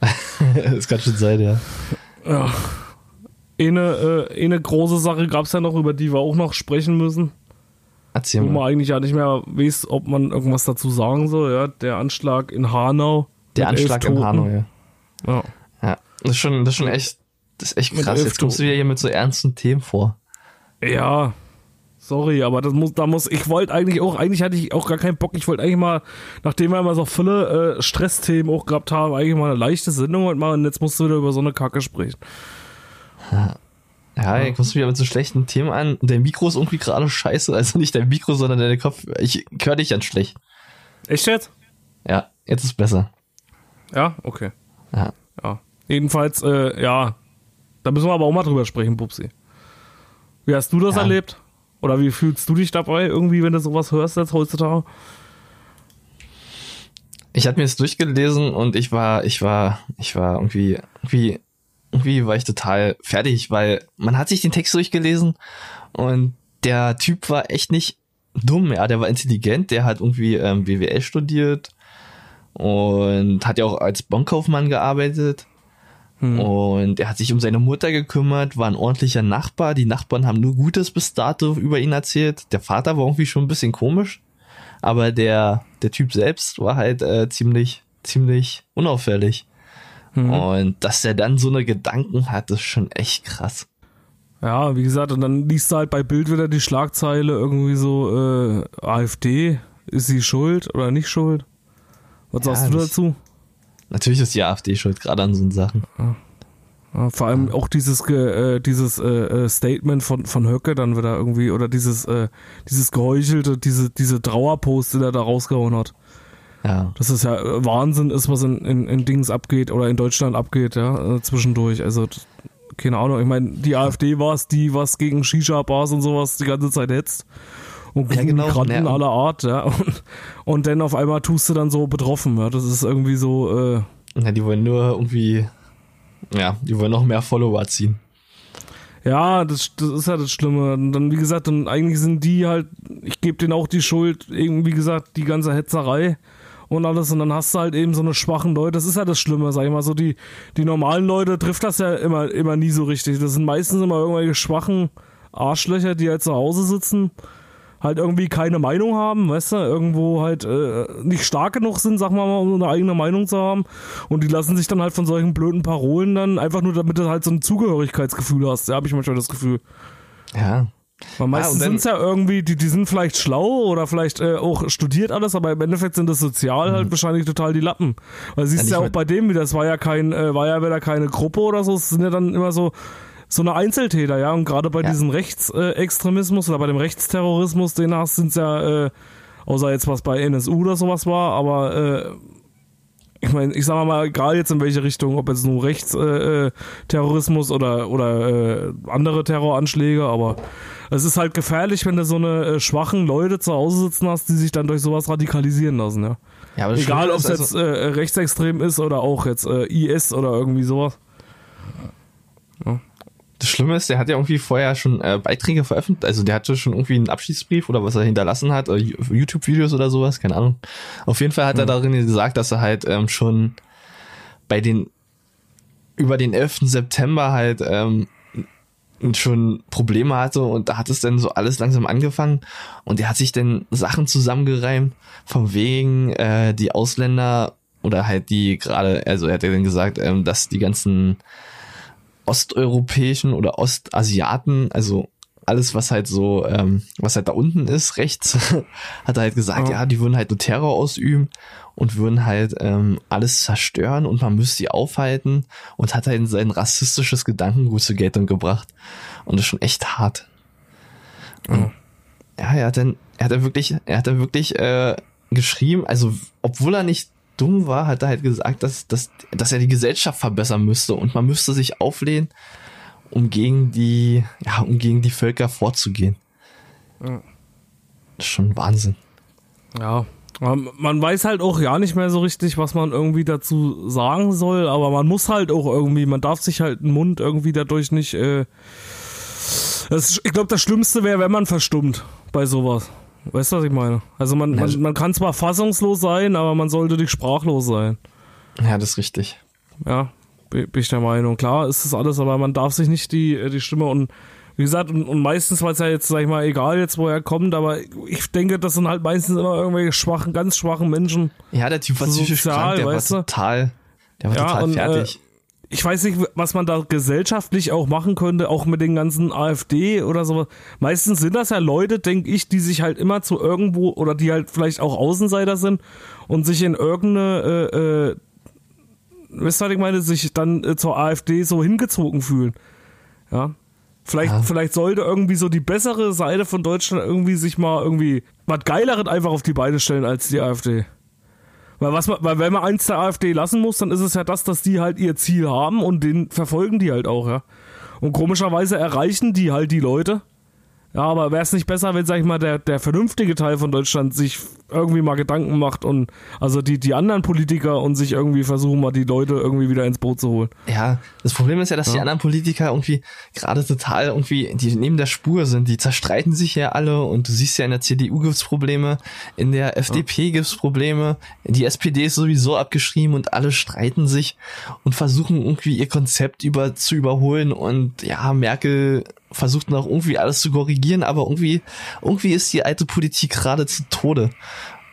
das kann schon sein, ja. Ja. Eine, äh, eine große Sache gab's ja noch, über die wir auch noch sprechen müssen. Erzähl Wo man mal. eigentlich ja nicht mehr weiß, ob man irgendwas dazu sagen soll. Ja, der Anschlag in Hanau. Der Anschlag in. Hanau, ja. Ja. Ja, das ist schon, das ist schon echt, das ist echt krass. Jetzt kommst du wieder hier mit so ernsten Themen vor. Ja, sorry, aber das muss, da muss, ich wollte eigentlich auch, eigentlich hatte ich auch gar keinen Bock. Ich wollte eigentlich mal, nachdem wir immer so viele äh, Stressthemen auch gehabt haben, eigentlich mal eine leichte Sendung heute machen. Und jetzt musst du wieder über so eine Kacke sprechen. Ja, jetzt kommst du wieder mit so schlechten Themen an. Und dein Mikro ist irgendwie gerade scheiße. Also nicht dein Mikro, sondern deine Kopf. Ich höre dich ganz schlecht. Echt jetzt? Ja, jetzt ist besser. Ja, okay. Ja. Ja. Jedenfalls, äh, ja, da müssen wir aber auch mal drüber sprechen, Pupsi. Wie hast du das Ja. erlebt? Oder wie fühlst du dich dabei irgendwie, wenn du sowas hörst jetzt heutzutage? Ich hatte mir das durchgelesen und ich war, ich war, ich war irgendwie, irgendwie, irgendwie war ich total fertig, weil man hat sich den Text durchgelesen und der Typ war echt nicht dumm, ja, der war intelligent, der hat irgendwie ähm, BWL studiert und hat ja auch als Bankkaufmann gearbeitet. Und er hat sich um seine Mutter gekümmert, war ein ordentlicher Nachbar. Die Nachbarn haben nur Gutes bis dato über ihn erzählt. Der Vater war irgendwie schon ein bisschen komisch, aber der, der Typ selbst war halt äh, ziemlich, ziemlich unauffällig. Und dass er dann so eine Gedanken hat, ist schon echt krass. Ja, wie gesagt, und dann liest du halt bei Bild wieder die Schlagzeile irgendwie so, äh, AfD, ist sie schuld oder nicht schuld? Was Ja, sagst du dazu? Natürlich ist die AfD schuld, gerade an so Sachen. Ja, vor allem auch dieses äh, dieses äh, äh, Statement von von Höcke dann wieder irgendwie oder dieses äh, dieses geheuchelte diese diese Trauerpost, den er da rausgehauen hat. Ja. Dass es ja äh, Wahnsinn ist, was in, in, in Dings abgeht oder in Deutschland abgeht, ja, äh, zwischendurch. Also keine Ahnung. Ich meine, die AfD war es, die was gegen Shisha-Bars und sowas die ganze Zeit hetzt. Und Ja, genau. Migranten Ja. aller Art, ja. Und, und dann auf einmal tust du dann so betroffen, ja. Das ist irgendwie so, äh, ja, die wollen nur irgendwie, ja, die wollen noch mehr Follower ziehen. Ja, das, das ist ja das Schlimme. Und dann, wie gesagt, dann eigentlich sind die halt, ich gebe denen auch die Schuld, irgendwie wie gesagt, die ganze Hetzerei und alles. Und dann hast du halt eben so eine schwachen Leute. Das ist ja das Schlimme, sag ich mal. So die, die normalen Leute trifft das ja immer, immer nie so richtig. Das sind meistens immer irgendwelche schwachen Arschlöcher, die halt zu Hause sitzen, halt irgendwie keine Meinung haben, weißt du, irgendwo halt äh, nicht stark genug sind, sag mal, um eine eigene Meinung zu haben. Und die lassen sich dann halt von solchen blöden Parolen dann einfach nur, damit du halt so ein Zugehörigkeitsgefühl hast. Ja, habe ich manchmal das Gefühl. Ja. Weil meistens dann- sind es ja irgendwie, die, die sind vielleicht schlau oder vielleicht äh, auch studiert alles, aber im Endeffekt sind das sozial halt wahrscheinlich total die Lappen. Weil siehst Mhm. Ja, du ja auch bei dem wieder, das war ja kein, äh, war ja wieder keine Gruppe oder so, es sind ja dann immer so, so eine Einzeltäter, ja, und gerade bei Ja. diesem Rechtsextremismus oder bei dem Rechtsterrorismus, den hast, sind ja, äh, außer jetzt was bei NSU oder sowas war, aber äh, ich meine, ich sag mal, egal jetzt in welche Richtung, ob jetzt nur Rechtsterrorismus äh, Terrorismus oder, oder äh, andere Terroranschläge, aber es ist halt gefährlich, wenn du so eine äh, schwachen Leute zu Hause sitzen hast, die sich dann durch sowas radikalisieren lassen, ja. Ja, aber Egal, ob es jetzt also- äh, rechtsextrem ist oder auch jetzt äh, IS oder irgendwie sowas. Das Schlimme ist, der hat ja irgendwie vorher schon äh, Beiträge veröffentlicht, also der hatte schon irgendwie einen Abschiedsbrief oder was er hinterlassen hat, YouTube-Videos oder sowas, keine Ahnung. Auf jeden Fall hat er darin gesagt, dass er halt ähm, schon bei den über den 11. September halt ähm, schon Probleme hatte und da hat es dann so alles langsam angefangen und er hat sich dann Sachen zusammengereimt, von wegen äh, die Ausländer oder halt die gerade, also er hat ja dann gesagt, ähm, dass die ganzen osteuropäischen oder Ostasiaten, also alles, was halt so, ähm, was halt da unten ist, rechts, hat er halt gesagt, Ja. ja. die würden halt nur Terror ausüben und würden halt ähm, alles zerstören und man müsste sie aufhalten und hat halt sein rassistisches Gedankengut zur Geltung gebracht. Und das ist schon echt hart. Und, ja, er hat dann, er hat dann wirklich, er hat dann wirklich äh, geschrieben, also obwohl er nicht dumm war, hat er halt gesagt, dass, dass, dass er die Gesellschaft verbessern müsste und man müsste sich auflehnen, um gegen die, ja, um gegen die Völker vorzugehen. Ja. Das ist schon Wahnsinn. Ja. Man weiß halt auch ja nicht mehr so richtig, was man irgendwie dazu sagen soll, aber man muss halt auch irgendwie, man darf sich halt den Mund irgendwie dadurch nicht. Äh, das, ich glaube, das Schlimmste wäre, wenn man verstummt bei sowas. Weißt du, was ich meine? Also man, man, man kann zwar fassungslos sein, aber man sollte nicht sprachlos sein. Ja, das ist richtig. Ja, bi- bin ich der Meinung. Klar ist das alles, aber man darf sich nicht die, äh, die Stimme und wie gesagt, und, und meistens, weil es ja jetzt, sag ich mal, egal jetzt, woher kommt, aber ich denke, das sind halt meistens immer irgendwelche schwachen, ganz schwachen Menschen. Ja, der Typ war psychisch krank, der war total, der war Ja, total und, fertig. Ich weiß nicht, was man da gesellschaftlich auch machen könnte, auch mit den ganzen AfD oder sowas. Meistens sind das ja Leute, denke ich, die sich halt immer zu irgendwo oder die halt vielleicht auch Außenseiter sind und sich in irgendeine, äh, äh, wisst ihr, was ich meine, sich dann äh, zur AfD so hingezogen fühlen. Ja. Vielleicht, Ja. vielleicht sollte irgendwie so die bessere Seite von Deutschland irgendwie sich mal irgendwie was Geileres einfach auf die Beine stellen als die AfD. Weil, was man, weil wenn man eins der AfD lassen muss, dann ist es ja das, dass die halt ihr Ziel haben und den verfolgen die halt auch, ja. Und komischerweise erreichen die halt die Leute. Ja, aber wäre es nicht besser, wenn, sag ich mal, der, der vernünftige Teil von Deutschland sich irgendwie mal Gedanken macht und also die, die anderen Politiker und sich irgendwie versuchen, mal die Leute irgendwie wieder ins Boot zu holen. Ja, das Problem ist ja, dass die Ja. anderen Politiker irgendwie gerade total irgendwie, die neben der Spur sind, die zerstreiten sich ja alle und du siehst ja in der CDU gibt's Probleme, in der FDP gibt's Probleme, die SPD ist sowieso abgeschrieben und alle streiten sich und versuchen irgendwie ihr Konzept über zu überholen und ja, Merkel versucht noch irgendwie alles zu korrigieren, aber irgendwie, irgendwie ist die alte Politik gerade zu Tode,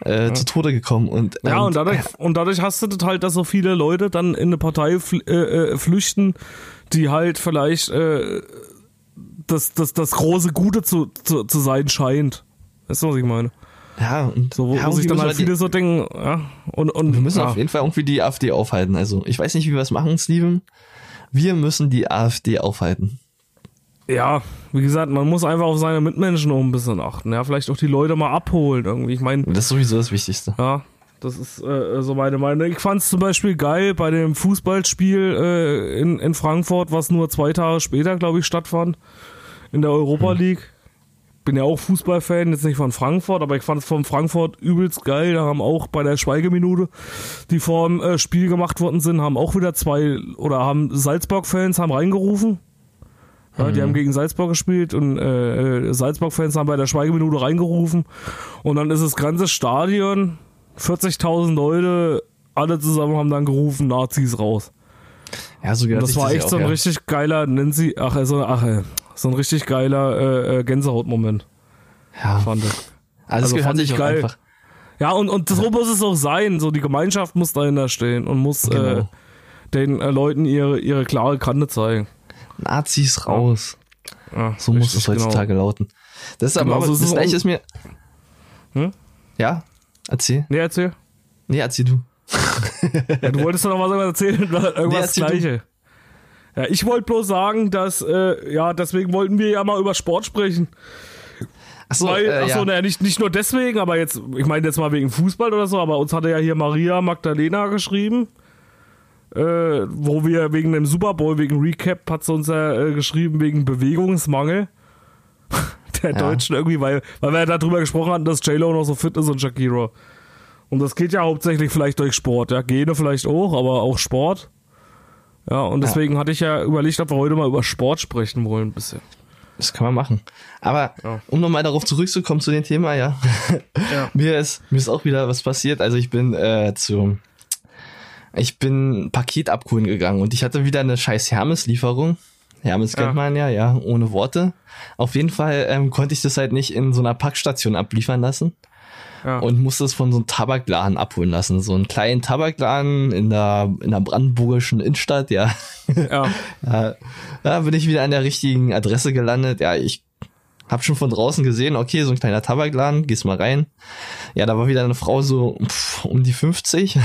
äh, zu Tode gekommen und, Ja, und dadurch, und dadurch hast du das halt, dass so viele Leute dann in eine Partei fl äh, äh, flüchten, die halt vielleicht äh, das, das, das große Gute zu, zu, zu sein scheint. Weißt du, was ich meine? ja, und So, wo, ja, sich dann halt viele so denken, ja, und, und Wir müssen ja. auf jeden Fall irgendwie die AfD aufhalten. Also ich weiß nicht, wie wir es machen, Steven. Wir müssen die AfD aufhalten. Ja, wie gesagt, man muss einfach auf seine Mitmenschen auch ein bisschen achten. Ja, vielleicht auch die Leute mal abholen irgendwie. Ich meine, Das ist sowieso das Wichtigste. ja, das ist äh, so meine Meinung. Ich fand es zum Beispiel geil bei dem Fußballspiel äh, in, in Frankfurt, was nur zwei Tage später, glaube ich, stattfand. In der Europa League. Bin ja auch Fußballfan, jetzt nicht von Frankfurt, aber ich fand es von Frankfurt übelst geil. Da haben auch bei der Schweigeminute, die vor dem äh, Spiel gemacht worden sind, haben auch wieder zwei oder haben Salzburg-Fans haben reingerufen. Ja, die haben gegen Salzburg gespielt und äh, äh, Salzburg-Fans haben bei der Schweigeminute reingerufen. Und dann ist das ganze Stadion, 40.000 Leute, alle zusammen haben dann gerufen, Nazis raus. Ja, so Und das war ja echt auch, so ein ja. richtig geiler, nennen sie, ach, so, ach, ey, so ein richtig geiler äh, äh, Gänsehautmoment, Ja, fand ich. also, also fand ich auch geil. einfach. Ja, und, und so muss es auch sein. So, die Gemeinschaft muss dahinter stehen und muss äh, Genau. den äh, Leuten ihre, ihre klare Kante zeigen. Nazis raus. Ja, So muss es heutzutage lauten. Das ist Genau, aber so das ist es gleiche ist mir. Hm? Ja, erzähl. Nee, erzähl. Nee, erzähl du. Ja, du wolltest doch noch was erzählen, irgendwas Nee, du. Gleiche. Ja, ich wollte bloß sagen, dass, äh, ja, deswegen wollten wir ja mal über Sport sprechen. Achso, Weil, äh, achso, ja. naja, nicht, nicht nur deswegen, aber jetzt, ich meine jetzt mal wegen Fußball oder so, aber uns hatte ja hier Maria Magdalena geschrieben, äh, wo wir wegen dem Super Bowl, wegen Recap, hat sie uns ja äh, geschrieben, wegen Bewegungsmangel der Ja. Deutschen irgendwie, weil, weil wir ja darüber gesprochen hatten, dass J-Lo noch so fit ist und Shakira. Und das geht ja hauptsächlich vielleicht durch Sport, ja, Gene vielleicht auch, aber auch Sport. Ja, und Ja. deswegen hatte ich ja überlegt, ob wir heute mal über Sport sprechen wollen, ein bisschen. Das kann man machen. Aber Ja. um nochmal darauf zurückzukommen zu dem Thema, ja. Ja. mir ist mir ist auch wieder was passiert. Also ich bin äh, zu ich bin Paket abholen gegangen und ich hatte wieder eine scheiß Hermes-Lieferung. Hermes Ja. kennt man ja, ja, ohne Worte. Auf jeden Fall ähm, konnte ich das halt nicht in so einer Packstation abliefern lassen Ja. und musste es von so einem Tabakladen abholen lassen. So einen kleinen Tabakladen in der, in der brandenburgischen Innenstadt, ja. ja. Ja, da bin ich wieder an der richtigen Adresse gelandet. Ja, ich hab schon von draußen gesehen, okay, so ein kleiner Tabakladen, gehst mal rein. Ja, da war wieder eine Frau so pff, um die 50,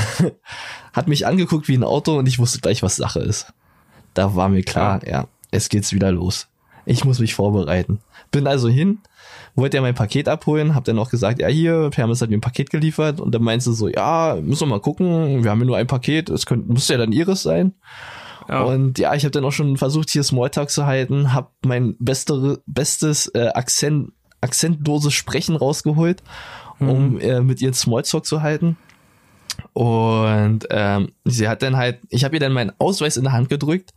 hat mich angeguckt wie ein Auto und ich wusste gleich, was Sache ist. Da war mir klar, ja, es geht's wieder los. Ich muss mich vorbereiten. Bin also hin, wollte er mein Paket abholen, hab dann auch gesagt, ja hier, Hermes hat mir ein Paket geliefert und dann meinst du so, ja, müssen wir mal gucken, wir haben ja nur ein Paket, es könnte, muss ja dann ihres sein. Ja. Und ja, ich habe dann auch schon versucht, hier Smalltalk zu halten, hab mein beste, bestes äh, Akzent, akzentloses Sprechen rausgeholt, um äh, mit ihr Smalltalk zu halten. Und ähm, sie hat dann halt, ich habe ihr dann meinen Ausweis in der Hand gedrückt,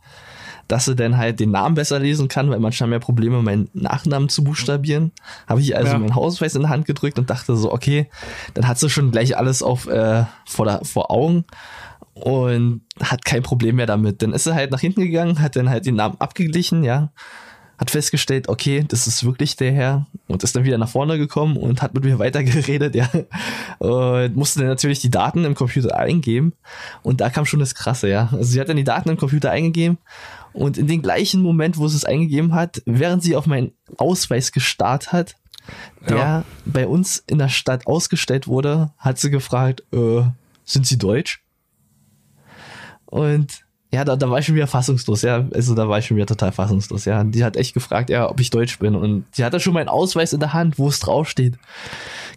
dass sie dann halt den Namen besser lesen kann, weil manchmal ja Probleme, meinen Nachnamen zu buchstabieren. Habe ich also Ja. meinen Ausweis in der Hand gedrückt und dachte so, okay, dann hat sie schon gleich alles auf äh, vor, der, vor Augen und hat kein Problem mehr damit. Dann ist sie halt nach hinten gegangen, hat dann halt den Namen abgeglichen, ja, hat festgestellt, okay, das ist wirklich der Herr und ist dann wieder nach vorne gekommen und hat mit mir weitergeredet, ja. Und musste dann natürlich die Daten im Computer eingeben und da kam schon das Krasse, ja. Also sie hat dann die Daten im Computer eingegeben und in den gleichen Moment, wo sie es eingegeben hat, während sie auf meinen Ausweis gestarrt hat, der Ja. bei uns in der Stadt ausgestellt wurde, hat sie gefragt, äh, sind Sie deutsch? Und ja, da, da war ich schon wieder fassungslos, ja. Also da war ich schon wieder total fassungslos, ja. Die hat echt gefragt, ja, ob ich deutsch bin. Und die hatte schon meinen Ausweis in der Hand, wo es draufsteht.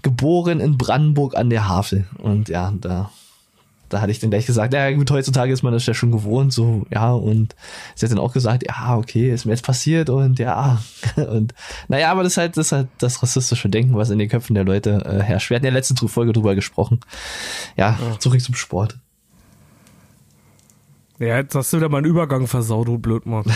Geboren in Brandenburg an der Havel. Und ja, da, da hatte ich dann gleich gesagt, ja gut, heutzutage ist man das ja schon gewohnt, so, ja. Und sie hat dann auch gesagt, ja, okay, ist mir jetzt passiert und ja. Und naja, aber das ist halt, das ist halt das rassistische Denken, was in den Köpfen der Leute äh, herrscht. Wir hatten ja letzte Folge drüber gesprochen. Ja, zurück zum Sport. Ja, jetzt hast du wieder meinen Übergang versaut, du Blödmann.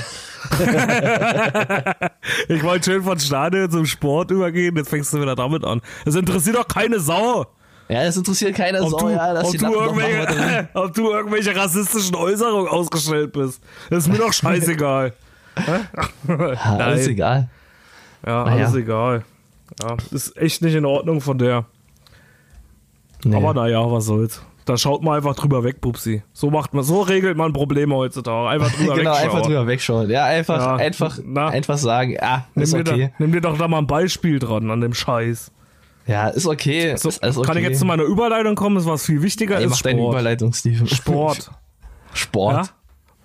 ich wollte schön von Stadion zum Sport übergehen, jetzt fängst du wieder damit an. Das interessiert doch keine Sau. Ja, das interessiert keiner Ob so, du, ja, dass ob, du irgendwelche, ob du irgendwelche rassistischen Äußerungen ausgestellt bist. Das ist mir doch scheißegal. Ja, alles egal. Ja, Naja. alles egal. Ja, ist echt nicht in Ordnung von der. Nee. Aber naja, was soll's. Da schaut man einfach drüber weg, Pupsi. So macht man, so regelt man Probleme heutzutage. Einfach drüber genau, wegschauen. einfach drüber wegschauen. Ja, einfach, Ja, einfach, na. einfach sagen, ja, Nimm, ist dir okay. da, nimm dir doch da mal ein Beispiel dran an dem Scheiß. Ja, ist okay. So, ist okay. Kann ich jetzt zu meiner Überleitung kommen? Ist was viel wichtiger Ey, ist mach deine Sport. Überleitung, Steven. Sport. Ja? Sport.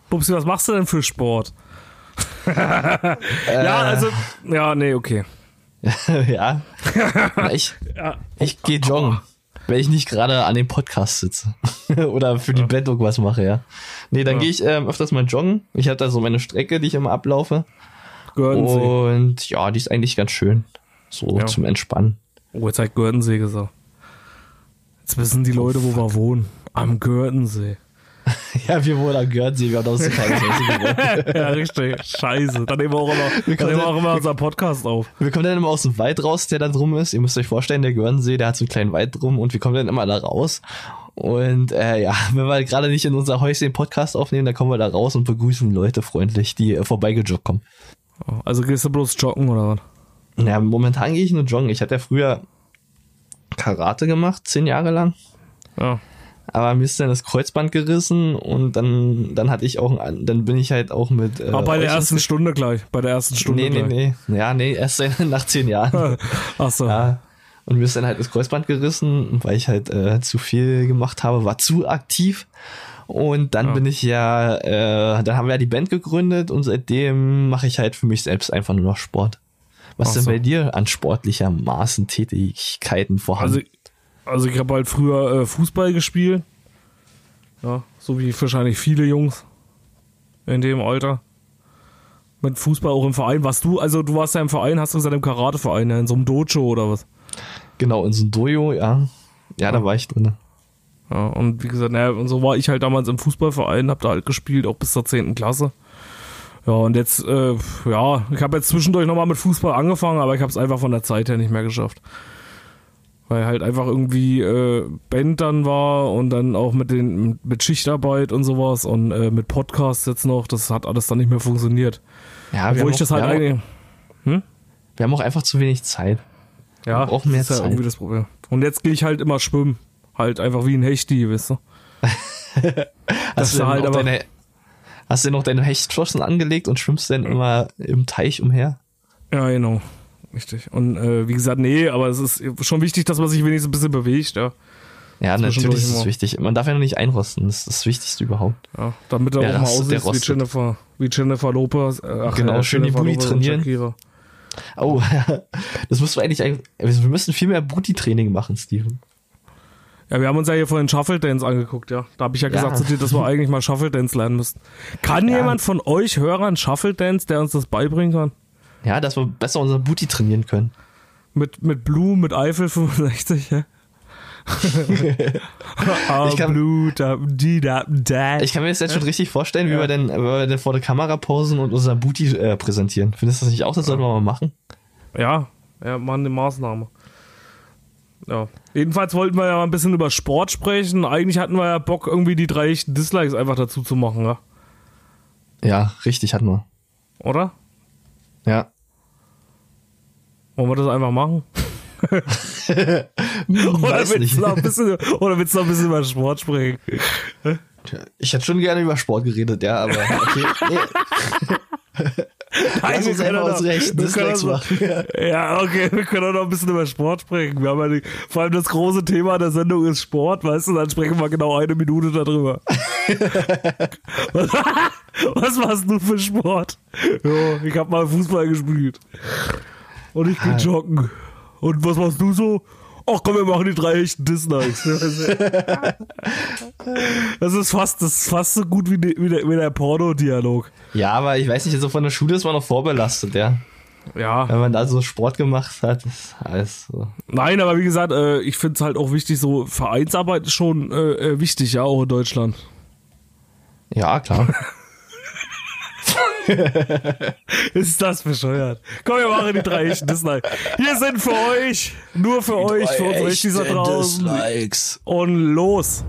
Pupsi, was machst du denn für Sport? Äh. Ja, also, ja, nee, okay. Ja. Na, ich, Ja, ich gehe joggen. Wenn ich nicht gerade an dem Podcast sitze. Oder für die Band irgendwas mache, ja. Nee, dann Ja. gehe ich ähm, öfters mal joggen. Ich habe da so meine Strecke, die ich immer ablaufe. Guernsey. Und ja, die ist eigentlich ganz schön. So Ja. zum Entspannen. Oh, jetzt hat Guernsey gesagt. Jetzt wissen die Leute, wo wir wohnen. Am Guernsey. Ja, wir wohnen am Guernsey, wir haben Häuschen gewohnt. Ja, richtig. Scheiße. Dann nehmen wir auch immer, dann kommen nehmen wir auch immer unseren Podcast auf. Wir kommen dann immer aus dem Wald raus, der da drum ist. Ihr müsst euch vorstellen, der Guernsey, der hat so einen kleinen Wald drum und wir kommen dann immer da raus. Und äh, ja, wenn wir gerade nicht in unser Häuschen den Podcast aufnehmen, dann kommen wir da raus und begrüßen Leute freundlich, die äh, vorbeigejoggt kommen. Also gehst du bloß joggen oder was? Ja, momentan gehe ich nur joggen. Ich hatte ja früher Karate gemacht, zehn Jahre lang. Ja. Aber mir ist dann das Kreuzband gerissen und dann, dann hatte ich auch, ein- dann bin ich halt auch mit. Äh, Aber bei der ersten Stunde gleich. Bei der ersten Stunde Nee, nee, gleich. nee. Ja, nee, erst nach zehn Jahren. Ach so. Ja. Und mir ist dann halt das Kreuzband gerissen, weil ich halt äh, zu viel gemacht habe, war zu aktiv. Und dann Ja. bin ich ja, äh, dann haben wir ja die Band gegründet und seitdem mache ich halt für mich selbst einfach nur noch Sport. Was Ach denn so. bei dir an sportlicher Maßen Tätigkeiten vorhanden? Also, also ich habe halt früher äh, Fußball gespielt. Ja, so wie wahrscheinlich viele Jungs in dem Alter. Mit Fußball auch im Verein. Warst du, also du warst ja im Verein, hast du gesagt, im Karateverein, ja, in so einem Dojo oder was? genau, in so einem Dojo, ja. Ja, da war ich drin. Ja, und wie gesagt, naja, und so war ich halt damals im Fußballverein, hab da halt gespielt, auch bis zur 10. Klasse. Ja, und jetzt, äh, ja, ich habe jetzt zwischendurch nochmal mit Fußball angefangen, aber ich habe es einfach von der Zeit her nicht mehr geschafft. Weil halt einfach irgendwie äh, Band dann war und dann auch mit den mit Schichtarbeit und sowas und äh, mit Podcasts jetzt noch, das hat alles dann nicht mehr funktioniert. Ja, wir Wo haben, ich auch, das halt wir, haben eigentlich. auch, wir haben auch einfach zu wenig Zeit. Ja, auch mehr das ist ja Zeit. irgendwie das Problem. Und jetzt gehe ich halt immer schwimmen. Halt einfach wie ein Hechti, weißt du? Hast du, halt aber- deine, hast du noch deine Hechtflossen angelegt und schwimmst dann immer im Teich umher? Ja, genau. Richtig. Und äh, wie gesagt, nee, aber es ist schon wichtig, dass man sich wenigstens ein bisschen bewegt, ja. Ja, natürlich ist es wichtig. Man darf ja noch nicht einrosten. Das ist das Wichtigste überhaupt. ja damit er Der auch mal rastet, aussieht wie. Jennifer, wie Jennifer Lopez. Äh, ach, Genau, äh, schön die und trainieren. Oh, das musst du eigentlich, eigentlich- wir müssen viel mehr Booty-Training machen, Steven. Ja, wir haben uns ja hier vorhin Shuffle Dance angeguckt, ja. Da habe ich ja gesagt Ja. zu dir, dass wir eigentlich mal Shuffle Dance lernen müssten. Kann Ja. jemand von euch Hörern Shuffle Dance, der uns das beibringen kann? Ja, dass wir besser unser Booty trainieren können. Mit, mit Blue, mit Eiffel 65, ja? Ah, Ich kann- Blue, da, die, da, da. Ich kann mir das jetzt schon richtig vorstellen, wie wir denn, wir denn vor der Kamera posen und unser Booty äh, präsentieren. Findest du das nicht auch? Das sollten wir mal machen. Ja, ja, machen eine Maßnahme. Ja. Jedenfalls wollten wir ja mal ein bisschen über Sport sprechen. Eigentlich hatten wir ja Bock, irgendwie die drei Dislikes einfach dazu zu machen, ja? Ja, richtig, hatten wir. oder? Ja. Wollen wir das einfach machen? oder willst du noch ein bisschen, oder willst du noch ein bisschen über Sport sprechen? Ich hätte schon gerne über Sport geredet, ja, aber okay. Nein, Lass uns einfach doch- unsere echten wir können machen. Ja. Ja, okay, wir können auch noch ein bisschen über Sport sprechen. Wir haben ja die, vor allem das große Thema der Sendung ist Sport, weißt du, dann sprechen wir genau eine Minute darüber. was, was machst du für Sport? Ja, ich habe mal Fußball gespielt. Und ich bin joggen. Und was machst du so? Ach komm, wir machen die drei echten Dislikes. Das ist fast, das ist fast so gut wie, die, wie der, wie der Porno-Dialog. ja, aber ich weiß nicht, also von der Schule ist man noch vorbelastet, ja. Ja. Wenn man da so Sport gemacht hat, ist alles so. Nein, aber wie gesagt, äh, ich finde es halt auch wichtig, so Vereinsarbeit ist schon äh, äh, wichtig, ja, auch in Deutschland. Ja, klar. Ist das bescheuert? Komm, wir machen die drei echten Dislikes. Hier sind für euch, nur für euch, für unsere Echtis da draußen. Dislikes. Und los.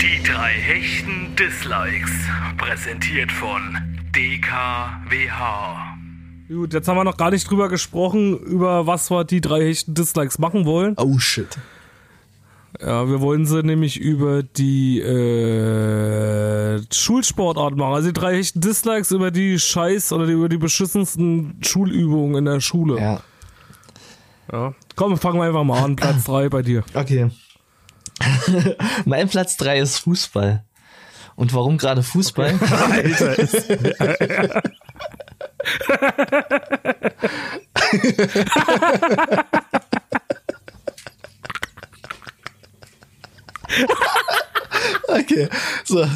Die drei hechten Dislikes. Präsentiert von DKWH. Gut, jetzt haben wir noch gar nicht drüber gesprochen, über was wir die drei echten Dislikes machen wollen. Oh shit. Ja, wir wollen sie nämlich über die äh, Schulsportart machen. Also die drei echten Dislikes über die Scheiß oder die, über die beschissensten Schulübungen in der Schule. Ja. Ja. Komm, fangen wir einfach mal an. Platz 3 bei dir. Okay. mein Platz 3 ist Fußball. Und warum gerade Fußball? Alter, ist, Okay, so.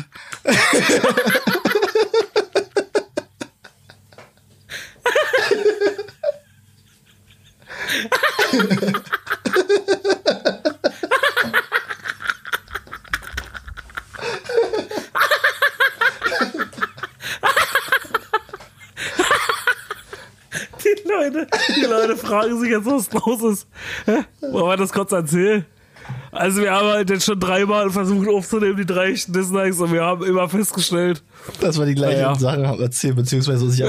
die, Leute, die Leute fragen sich jetzt, was los ist. Wollen wir das kurz erzählen? Also wir haben halt jetzt schon dreimal versucht aufzunehmen, die drei echten Dislikes, und wir haben immer festgestellt, Dass wir die gleichen Ja. Sachen haben erzählt, beziehungsweise uns nicht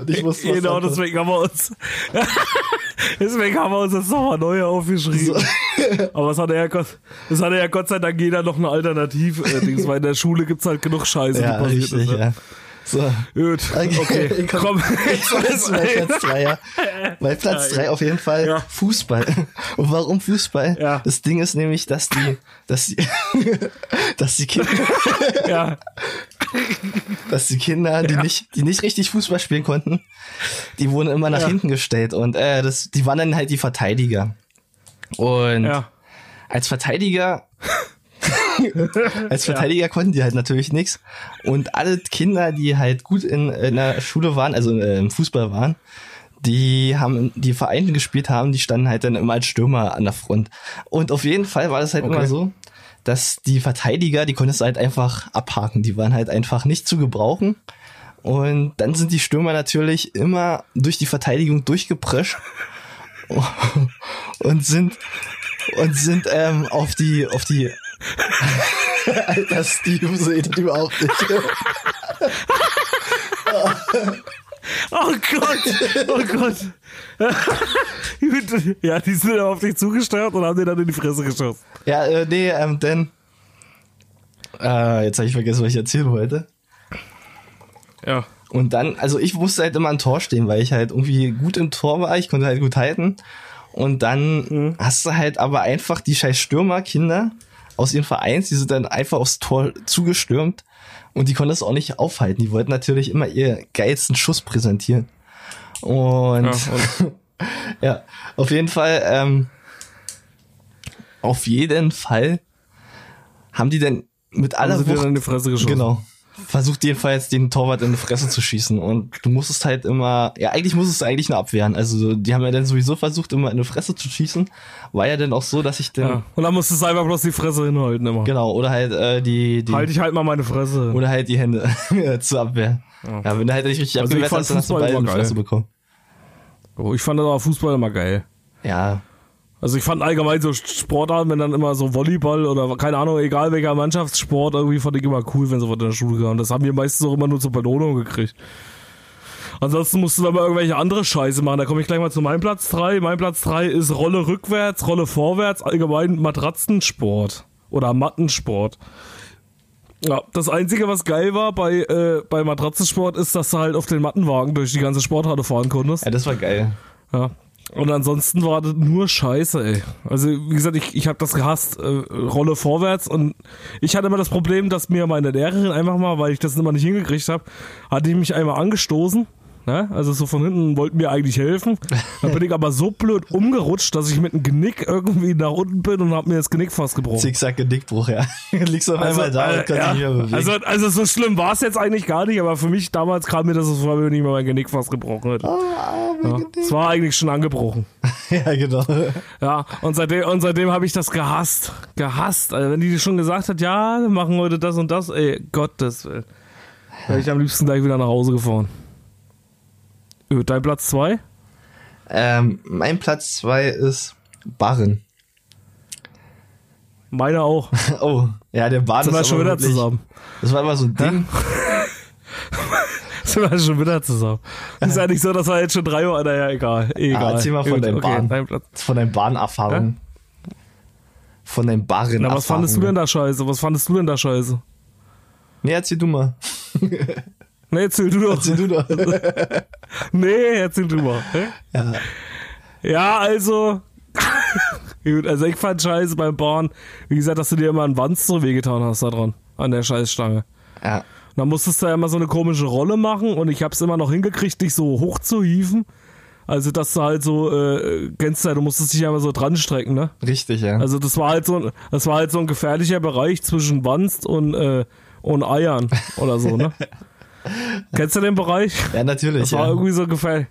und ich wusste, was genau deswegen haben wir uns deswegen haben wir uns jetzt nochmal neu aufgeschrieben. Aber es hatte, ja Gott, es hatte ja Gott sei Dank jeder noch eine Alternative, äh, weil in der Schule gibt's halt genug Scheiße, Ja, die passiert richtig, ist. Ne? ja. So. Gut, okay, komm. komm. Das ist mein Platz 3, ja. Mein Platz 3 auf jeden Fall Ja. Fußball. Und warum Fußball? Ja. Das Ding ist nämlich, dass die, dass die, dass die Kinder, ja, dass die Kinder, die nicht, die nicht richtig Fußball spielen konnten, die wurden immer nach Ja. hinten gestellt und äh, das, die waren dann halt die Verteidiger. Und ja, als Verteidiger als Verteidiger konnten die halt natürlich nichts und alle Kinder, die halt gut in, in der Schule waren, also äh, im Fußball waren, die haben die Vereine gespielt haben, die standen halt dann immer als Stürmer an der Front. Und auf jeden Fall war das halt Okay. immer so, dass die Verteidiger, die konntest du halt einfach abhaken, die waren halt einfach nicht zu gebrauchen. Und dann sind die Stürmer natürlich immer durch die Verteidigung durchgeprescht und sind und sind ähm, auf die auf die Alter Steve seht das überhaupt nicht. Oh Gott, oh Gott. Ja, die sind auf dich zugesteuert und haben dir dann in die Fresse geschossen. ja, äh, nee, ähm, denn äh, jetzt habe ich vergessen, was ich erzählen wollte. Ja. Und dann, also ich musste halt immer ein Tor stehen, weil ich halt irgendwie gut im Tor war, ich konnte halt gut halten. Und dann Mhm. hast du halt aber einfach die scheiß Stürmerkinder aus ihren Vereins, die sind dann einfach aufs Tor zugestürmt und die konnten das auch nicht aufhalten. Die wollten natürlich immer ihr geilsten Schuss präsentieren. Und Ja, ja, auf jeden Fall, ähm, auf jeden Fall haben die dann mit aller haben Wucht die Fresse geschossen. Genau. Versucht jedenfalls den Torwart in die Fresse zu schießen und du musstest halt immer, ja eigentlich musstest du eigentlich nur abwehren. Also die haben ja dann sowieso versucht immer in die Fresse zu schießen. War ja dann auch so, dass ich dann, Ja. Und dann musstest du einfach bloß die Fresse hinhalten immer. genau, oder halt äh, die, die Halt ich halt mal meine Fresse. oder halt die Hände zur Abwehr. Ja. wenn du halt nicht richtig Also abgewehrt hast, dann hast du Fußball beide in die immer Fresse bekommen. Oh, ich fand das aber Fußball immer geil. Ja, Also ich fand allgemein so Sportarten, wenn dann immer so Volleyball oder keine Ahnung, egal welcher Mannschaftssport, irgendwie fand ich immer cool, wenn sie was in der Schule kamen. Das haben wir meistens auch immer nur zur Belohnung gekriegt. Ansonsten musst du dann mal irgendwelche andere Scheiße machen. Da komme ich gleich mal zu meinem Platz 3. Mein Platz 3 ist Rolle rückwärts, Rolle vorwärts, allgemein Matratzensport oder Mattensport. Ja, das Einzige, was geil war bei, äh, bei Matratzensport, ist, dass du halt auf den Mattenwagen durch die ganze Sporthalle fahren konntest. ja, das war geil. Ja. Und ansonsten war das nur Scheiße, ey. Also, wie gesagt, ich, ich habe das gehasst. Äh, Rolle vorwärts. Und ich hatte immer das Problem, dass mir meine Lehrerin einfach mal, weil ich das immer nicht hingekriegt habe, hatte ich mich einmal angestoßen. Ne? Also so von hinten wollten mir eigentlich helfen. Dann bin ich aber so blöd umgerutscht, dass ich mit dem Genick irgendwie nach unten bin und habe mir das Genick fast gebrochen. Zickzack Genickbruch, ja. Liegst auf einmal da äh, und kannst ja. dich nicht mehr bewegen. also, also so schlimm war es jetzt eigentlich gar nicht, aber für mich damals kam mir das so vor, wenn ich mir mein Genick fast gebrochen hätte. ja. Es war eigentlich schon angebrochen. ja, genau. Ja, und seitdem, und seitdem habe ich das gehasst. Gehasst. Also wenn die schon gesagt hat, ja, wir machen heute das und das, ey, Gottes Willen. Wäre ich am liebsten gleich wieder nach Hause gefahren. Ö, Dein Platz zwei? Ähm, mein Platz zwei ist Barren. Meine auch. Oh, ja, der Bahn Sind wir schon wieder wirklich, zusammen. Das war immer so ein Ding. Sind wir schon wieder zusammen. Ist ja nicht so, dass wir jetzt schon drei Uhr, naja, egal. egal. erzähl mal von deinem Bahn. dein Platz. Von deinen Bahnerfahrungen. Von deinen Barren. Na, was fandest du denn da scheiße? Was fandest du denn da scheiße? Nee, erzähl du mal. Nee, erzähl du doch. Erzähl du doch. Nee, erzähl du mal. Ja. Ja, also. Gut, also ich fand scheiße beim Bahn, wie gesagt, dass du dir immer einen Wanz so wehgetan hast da dran, an der Scheißstange. ja. Und dann musstest du ja immer so eine komische Rolle machen und ich hab's immer noch hingekriegt, dich so hoch zu hieven. Also, dass du halt so, äh, kennst du ja, du musstest dich ja immer so dran strecken, ne? Richtig, ja. Also, das war halt so, ein- das war halt so ein gefährlicher Bereich zwischen Wanst und, äh, und Eiern oder so, ne? Kennst du den Bereich? ja, natürlich. Das war ja. irgendwie so gefährlich.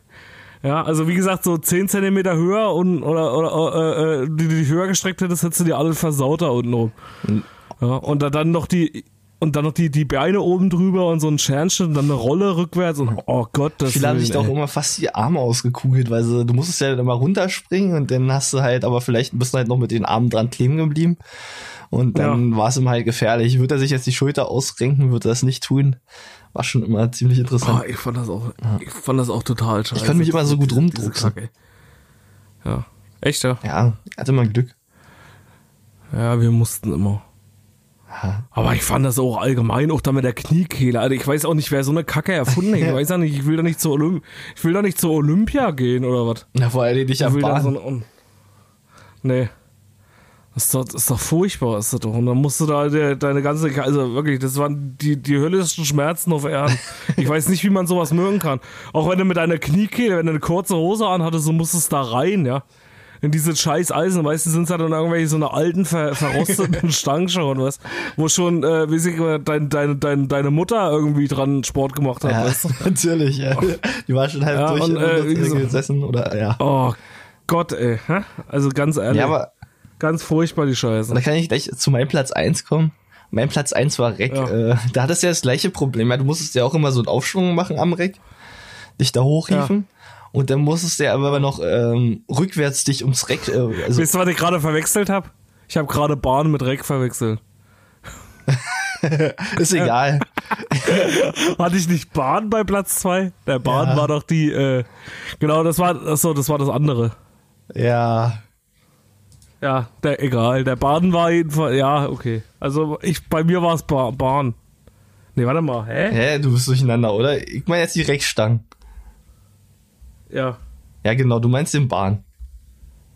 Ja, also wie gesagt, so 10 Zentimeter höher und oder, oder äh, äh, die, die höher gestreckt hättest, hättest du dir alle versaut da unten rum. Hm. Ja, und da dann noch die und dann noch die, die Beine oben drüber und so ein Schernchen und dann eine Rolle rückwärts und oh Gott, das Viele haben sich doch immer fast die Arme ausgekugelt, weil sie, du musstest ja dann immer runterspringen und dann hast du halt, aber vielleicht bist du halt noch mit den Armen dran kleben geblieben. Und dann war es ihm halt gefährlich. Wird er sich jetzt die Schulter ausrenken, wird er das nicht tun. War schon immer ziemlich interessant. Oh, ich fand das auch, ich fand das auch total scheiße. Ich konnte mich immer so gut rumdrucken. Ja. Echt, ja? Ja, hatte mal Glück. Ja, wir mussten immer. Aber ich fand das auch allgemein, auch da mit der Kniekehle. Alter, ich weiß auch nicht, wer so eine Kacke erfunden hat. Ich weiß ja nicht, ich will da nicht zur Olymp ich will da nicht zur Olympia gehen oder was. Na, vor allem dich Ich am so Bahn. Un- nee. Das ist, doch, das ist doch furchtbar, ist das doch. Und dann musst du da de, deine ganze, also wirklich, das waren die, die höllischsten Schmerzen auf Erden. Ich weiß nicht, wie man sowas mögen kann. Auch wenn du mit deiner Kniekehle, wenn du eine kurze Hose anhattest, so musstest du da rein, ja. In diese scheiß Eisen. Meistens sind es halt dann irgendwelche so eine alten, ver, verrosteten Stangen schon, was, wo schon, äh, wie sie, dein, deine, deine, deine Mutter irgendwie dran Sport gemacht hat, Ja, weißt du? natürlich, ja. Die war schon halb Ja, durch und, äh, gesessen oder ja. Oh Gott, ey. Also ganz ehrlich, Ja, aber ganz furchtbar die Scheiße. da kann ich gleich zu meinem Platz eins kommen. Mein Platz eins war Reck. Ja. Äh, da hattest du ja das gleiche Problem. Ja, du musstest ja auch immer so einen Aufschwung machen am Reck, dich da hochhieven. Und dann musstest du ja aber noch ähm, rückwärts dich ums Reck. Äh, also, Wisst ihr, was ich gerade verwechselt habe? Ich habe gerade Bahn mit Reck verwechselt. ist egal. Hatte ich nicht Bahn bei Platz 2? Der Bahn Ja. war doch die, äh, genau, das war, achso, das war das andere. ja. Ja, der, egal. Der Bahn war jedenfalls, ja, okay. Also ich, bei mir war es ba Bahn. Nee, warte mal, hä? Hä, du bist durcheinander, oder? Ich meine jetzt die Reckstangen. Ja. Ja, genau, du meinst den Bahn.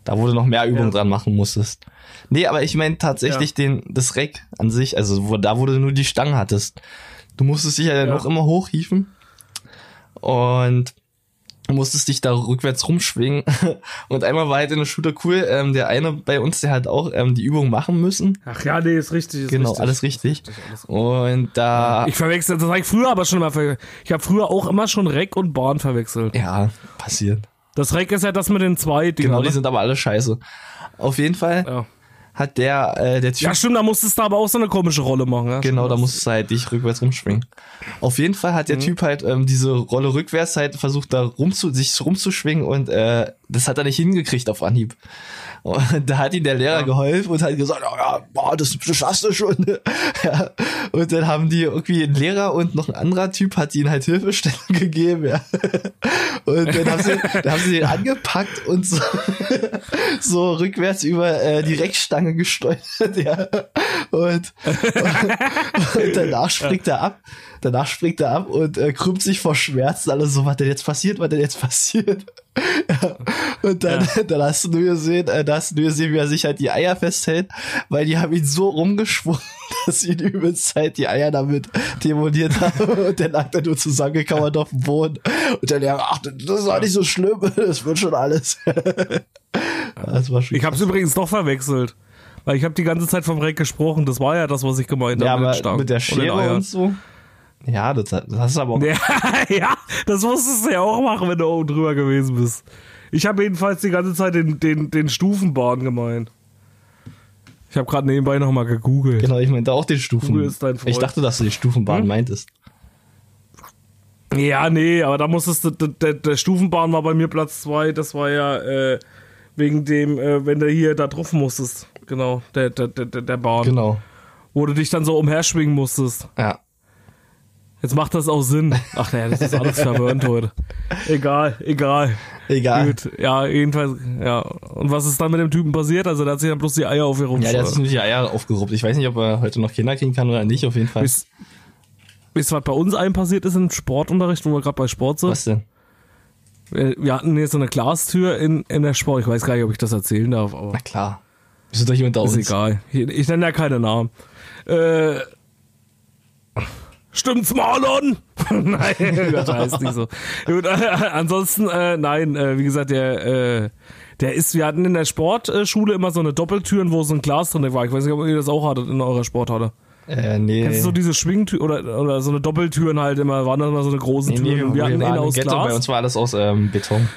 Da wo du noch mehr Übung Ja. dran machen musstest. Nee, aber ich meine tatsächlich den, das Reck an sich, also wo, da wo du nur die Stange hattest. Du musstest dich ja dann Ja. auch immer hochhieven. Und du musstest dich da rückwärts rumschwingen. Und einmal war halt in der Schule cool, ähm, der eine bei uns, der hat auch ähm, die Übung machen müssen. Ach ja, nee, ist richtig. Ist Genau, richtig. alles richtig. alles Und da, Ich verwechsel, das habe ich früher aber schon immer ver Ich habe früher auch immer schon Reck und Bahn verwechselt. ja, passiert. Das Reck ist ja das mit den zwei Dingern. Genau, die ne? sind aber alle scheiße. Auf jeden Fall ja. Hat der, äh, der Typ ja, stimmt, da musstest du aber auch so eine komische Rolle machen. Ja? Genau, da musstest du halt dich rückwärts rumschwingen. Auf jeden Fall hat der Mhm. Typ halt ähm, diese Rolle rückwärts halt versucht, da rumzu, sich rumzuschwingen und äh, das hat er nicht hingekriegt auf Anhieb. Und da hat ihm der Lehrer geholfen und hat gesagt, ja, ja, boah, das, das schaffst du schon. ja. Und dann haben die irgendwie ein Lehrer und noch ein anderer Typ hat ihnen halt Hilfestellung gegeben, ja. Und dann haben sie, dann haben sie den angepackt und so, so rückwärts über äh, die Reckstange gesteuert, ja. Und, und danach springt er ab. Danach springt er ab und äh, krümmt sich vor Schmerzen. Alles so, was denn jetzt passiert, was denn jetzt passiert. ja. Und dann, dann hast du nur gesehen, äh, da hast du nur gesehen, wie er sich halt die Eier festhält, weil die haben ihn so rumgeschwungen, dass ihn übelst halt die Eier damit demoliert haben. Und dann lag er nur zusammengekauert auf dem Boden. Und dann, ja, ach, das ist auch nicht so schlimm, das wird schon alles. das war schon Ich habe es übrigens doch verwechselt. Weil ich habe die ganze Zeit vom Reck gesprochen. Das war ja das, was ich gemeint ja, habe. aber den Stangen mit der und Schere Eiern. und so. Ja, das, das hast du aber auch. Ja, ja, das musstest du ja auch machen, wenn du oben drüber gewesen bist. Ich habe jedenfalls die ganze Zeit den, den, den Stufenbahn gemeint. Ich habe gerade nebenbei nochmal gegoogelt. Genau, ich meinte auch den Stufen. Google ist dein Freund. Ich dachte, dass du die Stufenbahn Hm? meintest. Ja, nee, aber da musstest du, der, der, Stufenbahn war bei mir Platz zwei. Das war ja äh, wegen dem, äh, wenn du hier da drauf musstest. Genau, der, der, der, der Bahn. Genau. Wo du dich dann so umherschwingen musstest. Ja. Jetzt macht das auch Sinn. Ach naja, das ist alles verwirrend heute. Egal, egal. Egal. Gut, ja, jedenfalls, ja. Und was ist dann mit dem Typen passiert? Also, der hat sich dann bloß die Eier auf ihr rum. Ja, der hat sich nicht die Eier aufgeruppt. Ich weiß nicht, ob er heute noch Kinder kriegen kann oder nicht, auf jeden Fall. Wisst wisst ihr, was bei uns allen passiert ist im Sportunterricht, wo wir gerade bei Sport sind? Was denn? Wir wir hatten jetzt so eine Glastür in, in der Sport. Ich weiß gar nicht, ob ich das erzählen darf, aber Na klar. Du doch jemand da ist uns? egal. Ich, ich nenne ja keine Namen. Äh, stimmt's, Marlon? nein, das heißt nicht so. Gut, äh, ansonsten, äh, nein, äh, wie gesagt, der, äh, der ist, wir hatten in der Sportschule immer so eine Doppeltüren, wo so ein Glas drin war. Ich weiß nicht, ob ihr das auch hattet in eurer Sporthalle. Äh, nee. Kennst du so diese Schwingtüren oder, oder so eine Doppeltüren halt immer, waren dann immer so eine große nee, Türen. nee, wir hatten waren innen im aus Ghetto, Glas. bei uns war alles aus ähm, Beton.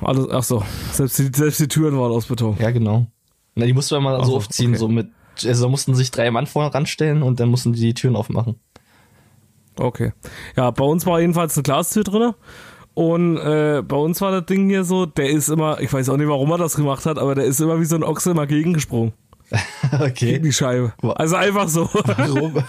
Alles, ach so, selbst die, selbst die Türen waren aus Beton. Ja, genau. Na, die mussten wir mal so aufziehen, okay. so mit, also da mussten sich drei Mann vorne ranstellen und dann mussten die die Türen aufmachen. Okay. Ja, bei uns war jedenfalls eine Glastür drinne. Und äh, bei uns war das Ding hier so, der ist immer, ich weiß auch nicht, warum er das gemacht hat, aber der ist immer wie so ein Ochse immer gegengesprungen. Gegen okay. die Scheibe. Also einfach so. Warum?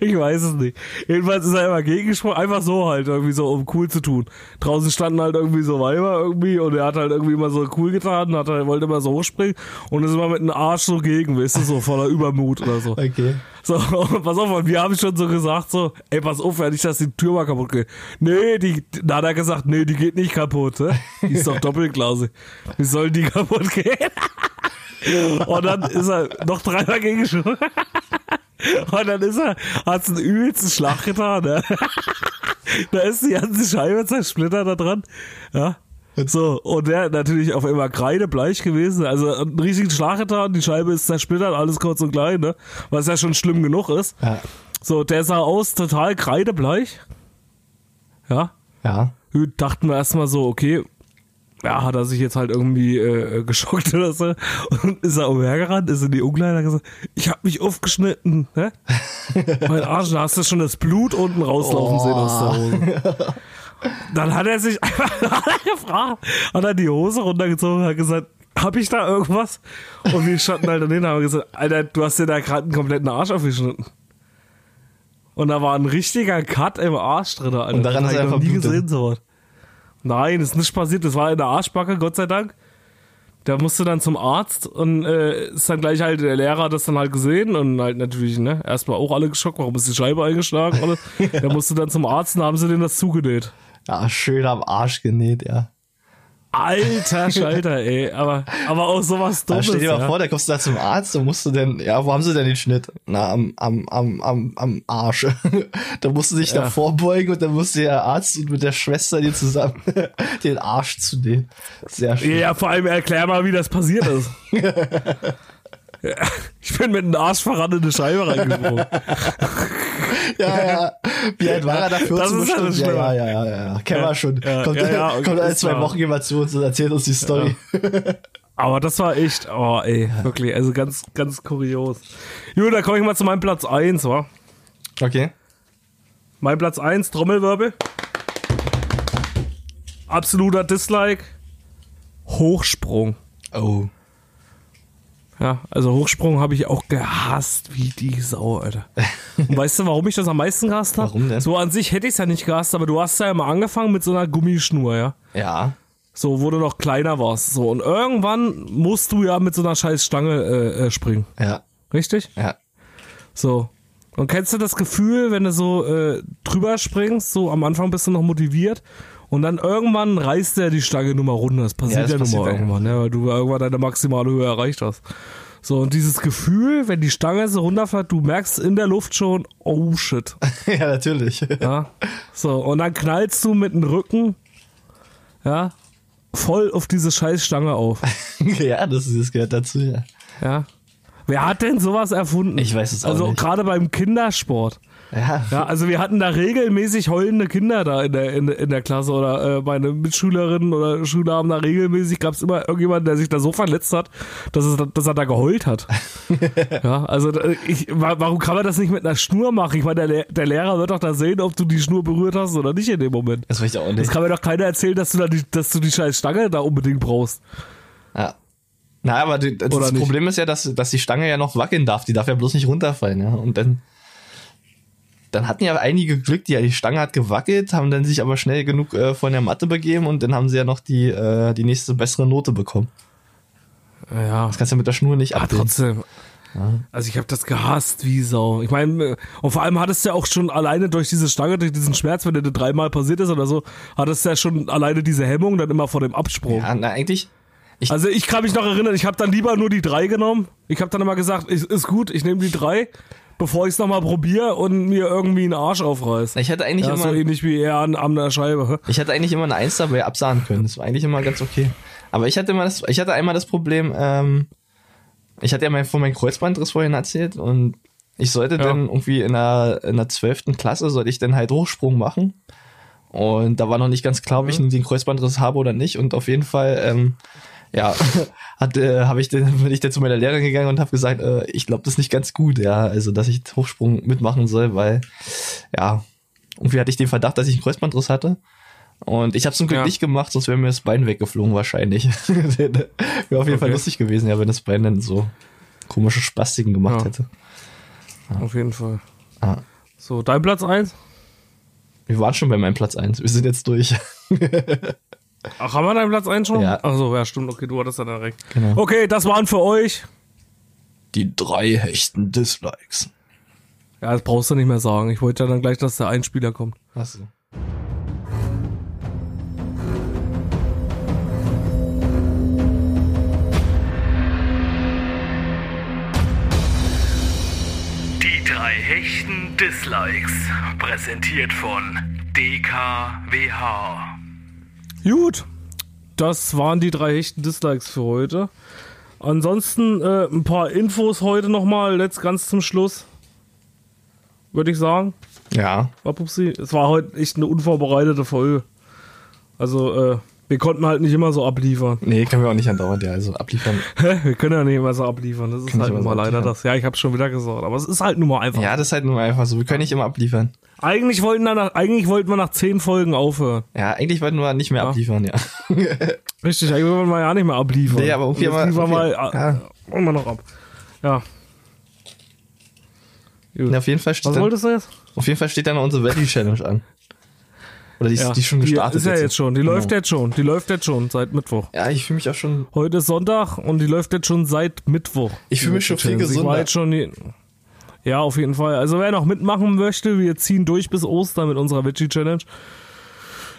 Ich weiß es nicht. Jedenfalls ist er immer gegengesprungen, einfach so halt, irgendwie so, um cool zu tun. Draußen standen halt irgendwie so Weiber irgendwie und er hat halt irgendwie immer so cool getan, hat er wollte immer so hochspringen und ist immer mit einem Arsch so gegen, weißt du, so voller Übermut oder so. Okay. So, pass auf, und wir haben schon so gesagt, so, ey, pass auf, ja, nicht, dass die Tür mal kaputt geht. Nee, die, da hat er gesagt, nee, die geht nicht kaputt, hä? Die ist doch Doppelglasig. Wie soll die kaputt gehen? Und dann ist er noch dreimal gegengesprungen. Und dann ist er, hat's einen übelsten Schlag getan, ne? Da ist die ganze Scheibe zersplittert da dran. Ja. So, und der natürlich auf einmal kreidebleich gewesen, also einen riesigen Schlag getan, die Scheibe ist zersplittert, alles kurz und klein, ne? Was ja schon schlimm genug ist. Ja. So, der sah aus total kreidebleich. Ja. Ja. Dachten wir erstmal so, okay, ja, hat er sich jetzt halt irgendwie äh, geschockt oder so. Und ist er umhergerannt, ist in die Umkleider gesagt, ich hab mich aufgeschnitten, ne? mein Arsch, da hast du schon das Blut unten rauslaufen sehen aus der Hose. Dann hat er sich einfach hat gefragt, hat er die Hose runtergezogen und hat gesagt, hab ich da irgendwas? Und wir standen halt daneben und haben gesagt, Alter, du hast dir da gerade einen kompletten Arsch aufgeschnitten. Und da war ein richtiger Cut im Arsch drin, Alter. Und daran hab er noch nie gesehen, sowas. Nein, ist nicht passiert. Das war in der Arschbacke, Gott sei Dank. Der musste dann zum Arzt und äh, ist dann gleich halt, der Lehrer hat das dann halt gesehen und halt natürlich, ne, erstmal auch alle geschockt, warum ist die Scheibe eingeschlagen? Alles. Der musste dann zum Arzt und haben sie denen das zugenäht. Ja, schön am Arsch genäht, ja. Alter Schalter, ey. Aber, aber auch sowas Aber Dummes. stell dir mal ja. vor, da kommst du da zum Arzt und musst du denn, ja, wo haben sie denn den Schnitt? Na, am, am, am, am, am Arsch. da musst du dich Ja. da vorbeugen und dann muss der Arzt und mit der Schwester dir zusammen den Arsch zu nehmen. Sehr schön. Ja, vor allem erklär mal, wie das passiert ist. Ich bin mit einem Arsch voran in eine Scheibe reingesprungen. Ja, ja. Wie alt war er da? 14 Das ist ja ja, ja, ja, ja, ja. Kennen wir schon. Kommt ja, kommt alle zwei. Wochen jemand zu uns und erzählt uns die Story. Aber das war echt, oh ey, wirklich, also ganz, ganz kurios. Gut, dann komme ich mal zu meinem Platz 1, wa? Okay. Mein Platz 1, Trommelwirbel. Absoluter Dislike. Hochsprung. Oh. Ja, also Hochsprung habe ich auch gehasst wie die Sau, Alter. Und weißt du, warum ich das am meisten gehasst habe? Warum denn? So an sich hätte ich es ja nicht gehasst, aber du hast ja immer angefangen mit so einer Gummischnur, ja. Ja. So, wo du noch kleiner warst. So, und irgendwann musst du ja mit so einer scheiß Stange äh, äh, springen. Ja. Richtig? Ja. So. Und kennst du das Gefühl, wenn du so äh, drüber springst, so am Anfang bist du noch motiviert und dann irgendwann reißt der die Stange nur mal runter. Das passiert Ja, ja, das nun mal ja. irgendwann, ja, weil du irgendwann deine maximale Höhe erreicht hast. So, und dieses Gefühl, wenn die Stange so runterfährt, du merkst in der Luft schon, oh shit. ja, natürlich. Ja. So, und dann knallst du mit dem Rücken, ja, voll auf diese scheiß Stange auf. ja, das, das gehört dazu, ja. Ja. Wer hat denn sowas erfunden? Ich weiß es auch Also nicht. gerade beim Kindersport. Ja. Ja, also wir hatten da regelmäßig heulende Kinder da in der, in, in der Klasse oder äh, meine Mitschülerinnen oder Schüler haben da regelmäßig, gab es immer irgendjemanden, der sich da so verletzt hat, dass, es, dass er da geheult hat. ja, also äh, ich, wa- warum kann man das nicht mit einer Schnur machen? Ich meine, der, der Lehrer wird doch da sehen, ob du die Schnur berührt hast oder nicht in dem Moment. Das weiß ich auch Das nicht. kann mir doch keiner erzählen, dass du da die, dass du die scheiß Stange da unbedingt brauchst. Ja. Na, aber die, das nicht? Problem ist ja, dass, dass die Stange ja noch wackeln darf. Die darf ja bloß nicht runterfallen, ja. Und dann, dann hatten ja einige Glück, die, die Stange hat gewackelt, haben dann sich aber schnell genug äh, von der Matte begeben und dann haben sie ja noch die, äh, die nächste bessere Note bekommen. Ja, Das kannst du mit der Schnur nicht Ah, abbilden. trotzdem. Also ich habe das gehasst wie Sau. Ich meine, äh, und vor allem hattest du ja auch schon alleine durch diese Stange, durch diesen Schmerz, wenn dir das dreimal passiert ist oder so, hattest du ja schon alleine diese Hemmung dann immer vor dem Absprung. Ja, na, eigentlich, Also ich kann mich noch erinnern, ich habe dann lieber nur die drei genommen. Ich habe dann immer gesagt, ist, ist gut, ich nehme die drei, bevor ich es nochmal probiere und mir irgendwie einen Arsch aufreiß. ich hatte eigentlich Ja, so immer, ähnlich wie er an, an der Scheibe. ich hatte eigentlich immer eine Eins dabei absahen können. Das war eigentlich immer ganz okay. Aber ich hatte immer das, ich hatte einmal das Problem, ähm, ich hatte ja mein, von meinem Kreuzbandriss vorhin erzählt und ich sollte Ja. dann irgendwie in der, in der 12. Klasse, sollte ich dann halt Hochsprung machen. Und da war noch nicht ganz klar, ob ich Mhm. den Kreuzbandriss habe oder nicht. Und auf jeden Fall, ähm, ja, hat, äh, habe ich dann, bin ich dann zu meiner Lehrerin gegangen und habe gesagt, äh, ich glaube, das ist nicht ganz gut, ja, also dass ich Hochsprung mitmachen soll, weil, ja, irgendwie hatte ich den Verdacht, dass ich einen Kreuzbandriss hatte. Und ich habe zum Glück Ja. nicht gemacht, sonst wäre mir das Bein weggeflogen wahrscheinlich. wäre auf jeden Fall Okay. lustig gewesen, ja, wenn das Bein dann so komische Spastiken gemacht Ja. hätte. Auf jeden Fall. Ah. So, dein Platz eins? Wir waren schon bei meinem Platz eins. Wir sind jetzt durch. Ach, haben wir deinen Platz eins schon? Ja. Ach so, ja, stimmt. Okay, du hattest ja dann recht. Genau. Okay, das waren für euch. Die drei hechten Dislikes. Ja, das brauchst du nicht mehr sagen. Ich wollte ja dann gleich, dass der Einspieler kommt. Achso. Die drei hechten Dislikes. Präsentiert von DKWH. Gut, das waren die drei hechten Dislikes für heute. Ansonsten äh, ein paar Infos heute nochmal, letzt ganz zum Schluss. Würde ich sagen. Ja. War Pupsi. Es war heute echt eine unvorbereitete Folge. Also, äh, wir konnten halt nicht immer so abliefern. Nee, können wir auch nicht andauernd, ja. Also abliefern. wir können ja nicht immer so abliefern. Das ist ich halt immer nun mal leider das. Ja, ich hab's schon wieder gesagt. Aber es ist halt nun mal einfach. Ja, das ist halt nur einfach so. Wir können nicht immer abliefern. Eigentlich, wollten wir nach, eigentlich wollten wir nach zehn Folgen aufhören. Ja, eigentlich wollten wir nicht mehr Ja. abliefern, ja. Richtig, eigentlich wollten wir ja nicht mehr abliefern. Nee, aber irgendwie mal- liefern wir mal, äh, ja. wollen wir noch ab. Ja. Gut. ja auf, jeden Fall steht Was dann, wolltest du jetzt? auf jeden Fall steht dann noch unsere Valley Challenge an. Oder die ist, die schon gestartet. Die ist ja jetzt schon. Die Genau. läuft jetzt schon. Die läuft jetzt schon seit Mittwoch. Ja, ich fühle mich auch schon. Heute ist Sonntag und die läuft jetzt schon seit Mittwoch. Ich fühle mich schon viel Ich war gesünder. jetzt schon die, ja, auf jeden Fall. Also wer noch mitmachen möchte, wir ziehen durch bis Ostern mit unserer Veggie Challenge.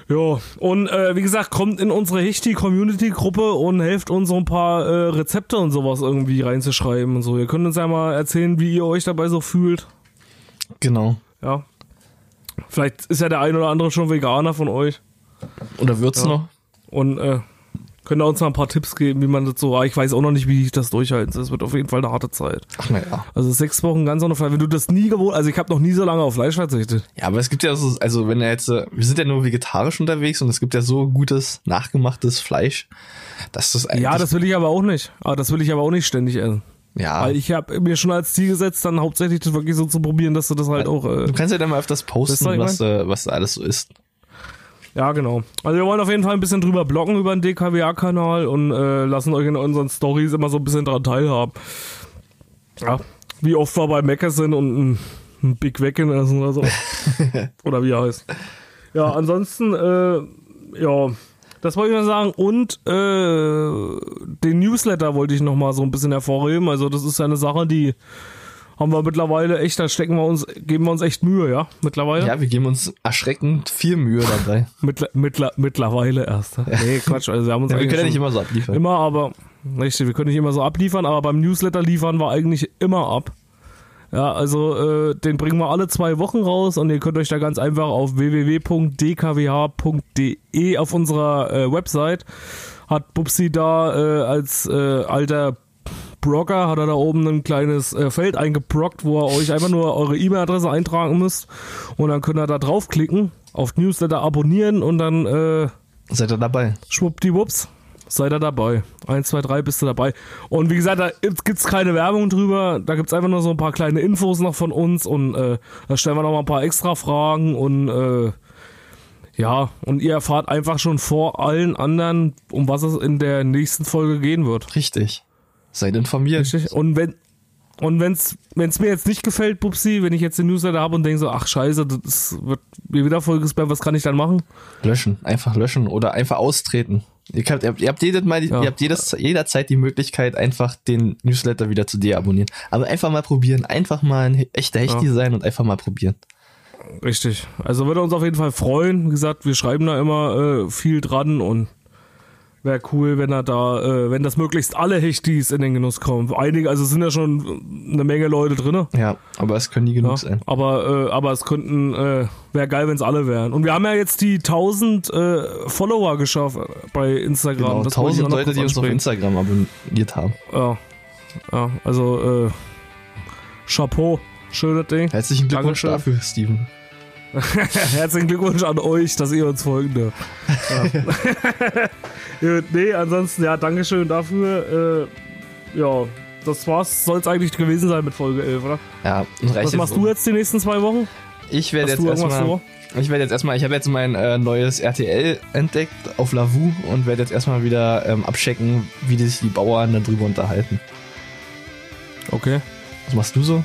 Ja, und äh, wie gesagt, kommt in unsere Hichti-Community-Gruppe und helft uns so ein paar äh, Rezepte und sowas irgendwie reinzuschreiben und so. Ihr könnt uns ja mal erzählen, wie ihr euch dabei so fühlt. Genau. Ja. Vielleicht ist ja der ein oder andere schon Veganer von euch. Oder wird's noch? Und äh, könnt ihr uns mal ein paar Tipps geben, wie man das so. ah, Ich weiß auch noch nicht, wie ich das durchhalte. Es wird auf jeden Fall eine harte Zeit. Ach naja. Also sechs Wochen ganz ohne Fleisch. Wenn du das nie gewohnt, also ich habe noch nie so lange auf Fleisch verzichtet. Ja, aber es gibt ja so, also wenn er jetzt, wir sind ja nur vegetarisch unterwegs und es gibt ja so gutes, nachgemachtes Fleisch, dass das eigentlich, Ja, das will ich aber auch nicht. Aber das will ich aber auch nicht ständig essen. Ja, Weil ich habe mir schon als Ziel gesetzt, dann hauptsächlich das wirklich so zu probieren, dass du das halt auch. Äh, du kannst ja dann mal öfters posten, was was, äh, was alles so ist. ja, genau. Also wir wollen auf jeden Fall ein bisschen drüber bloggen über den DKWA-Kanal und äh, lassen euch in unseren Stories immer so ein bisschen dran teilhaben. Ja. Wie oft wir bei Mecker sind und ein, ein Big Wecken essen oder so. oder wie er heißt. Ja, ansonsten, äh, ja, das wollte ich mal sagen. Und äh, den Newsletter wollte ich noch mal so ein bisschen hervorheben. Also das ist ja eine Sache, die haben wir mittlerweile echt, da stecken wir uns, geben wir uns echt Mühe, ja, mittlerweile. Ja, wir geben uns erschreckend viel Mühe dabei. Mittler, mittler, mittlerweile erst. ne? Nee, Quatsch. Also wir haben uns Ja, wir können ja nicht immer so abliefern. immer, aber richtig, wir können nicht immer so abliefern, aber beim Newsletter liefern wir eigentlich immer ab. Ja, also äh, den bringen wir alle zwei Wochen raus und ihr könnt euch da ganz einfach auf www.dkwh.de auf unserer äh, Website. Hat Bubsi da äh, als äh, alter Broker hat er da oben ein kleines äh, Feld eingebrockt, wo ihr euch einfach nur eure E-Mail-Adresse eintragen müsst. Und dann könnt ihr da draufklicken, auf Newsletter abonnieren und dann äh, Seid ihr dabei? schwuppdiwupps, seid ihr dabei. Eins, zwei, drei bist du dabei. Und wie gesagt, da gibt's keine Werbung drüber, da gibt's einfach nur so ein paar kleine Infos noch von uns und äh, da stellen wir noch mal ein paar extra Fragen und äh, ja, und ihr erfahrt einfach schon vor allen anderen, um was es in der nächsten Folge gehen wird. Richtig. Seid informiert. Richtig? Und wenn und wenn's wenn's mir jetzt nicht gefällt, Bubsi, wenn ich jetzt den Newsletter habe und denke so, ach scheiße, das wird mir wieder vollgespammt, was kann ich dann machen? Löschen. Einfach löschen oder einfach austreten. Ihr, habt, ihr habt jedes Mal, Ja. ihr habt jedes, jederzeit die Möglichkeit, einfach den Newsletter wieder zu deabonnieren. Aber einfach mal probieren. Einfach mal ein echter Hechti sein und einfach mal probieren. Richtig. Also würde uns auf jeden Fall freuen. Wie gesagt, wir schreiben da immer äh, viel dran und wäre cool, wenn er da, äh, wenn das möglichst alle Hechtis in den Genuss kommen. Einige, also sind ja schon eine Menge Leute drin. Ja, aber es können nie genug Ja, sein. aber, äh, aber es könnten, äh, wäre geil, wenn es alle wären. Und wir haben ja jetzt die 1000 äh, Follower geschafft bei Instagram. Genau, Das wollte ich auch tausend noch Leute, kurz die uns auf. Instagram abonniert haben. Ja, ja also äh, Chapeau, schönes Ding. Herzlichen Glückwunsch Dankeschön. dafür, Steven. Herzlichen Glückwunsch an euch, dass ihr uns folgen dürft. Ja. Nee, ansonsten, ja, Dankeschön dafür. Äh, ja, das war's. Soll es eigentlich gewesen sein mit Folge 11, oder? Ja, reicht Was machst du jetzt die nächsten zwei Wochen? Ich werde jetzt erstmal. Ich werde jetzt erstmal, ich habe jetzt mein äh, neues RTL entdeckt auf Lavu und werde jetzt erstmal wieder ähm, abchecken, wie sich die Bauern darüber unterhalten. Okay. Was machst du so?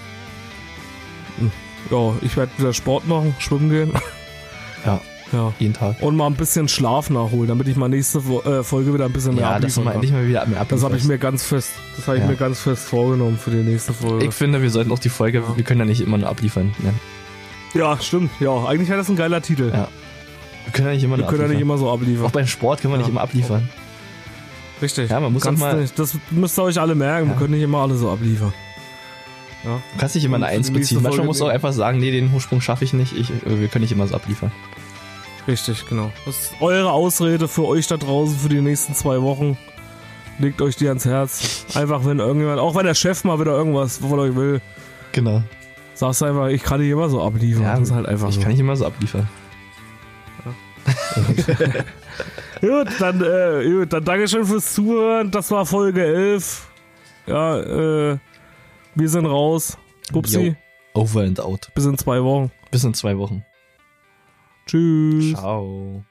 Ja, ich werde wieder Sport machen, schwimmen gehen. Ja, Ja. jeden Tag. Und mal ein bisschen Schlaf nachholen, damit ich mal nächste äh, Folge wieder ein bisschen mehr Ja, dass kann. endlich mal wieder mehr Das habe ich mir ganz fest, das habe ich Ja. mir ganz fest vorgenommen für die nächste Folge. Ich finde, wir sollten auch die Folge, wir können ja nicht immer nur abliefern. Ne? ja, stimmt. Ja, eigentlich wäre das ein geiler Titel. Ja. Wir können ja nicht immer Wir können ja nicht immer so abliefern. auch beim Sport können wir Ja. nicht immer abliefern. Richtig. Ja, man muss auch mal- Nicht, das müsst ihr euch alle merken. Wir Ja. können nicht immer alle so abliefern. Ja. Du kannst nicht immer eine Eins beziehen. Manchmal musst du auch einfach sagen, nee, den Hochsprung schaffe ich nicht. Ich, äh, wir können nicht immer so abliefern. Richtig, genau. Das ist eure Ausrede für euch da draußen für die nächsten zwei Wochen. Legt euch die ans Herz. Einfach, wenn irgendjemand, auch wenn der Chef mal wieder irgendwas von euch will, Genau. sagst du einfach, ich kann nicht immer so abliefern. das ist halt einfach ich so. kann nicht immer so abliefern. Gut, dann, äh, gut, dann Dankeschön fürs Zuhören. Das war Folge 11. Ja, äh, wir sind raus. Upsi, Jo. Over and out. bis in zwei Wochen. Bis in zwei Wochen. Tschüss. Ciao.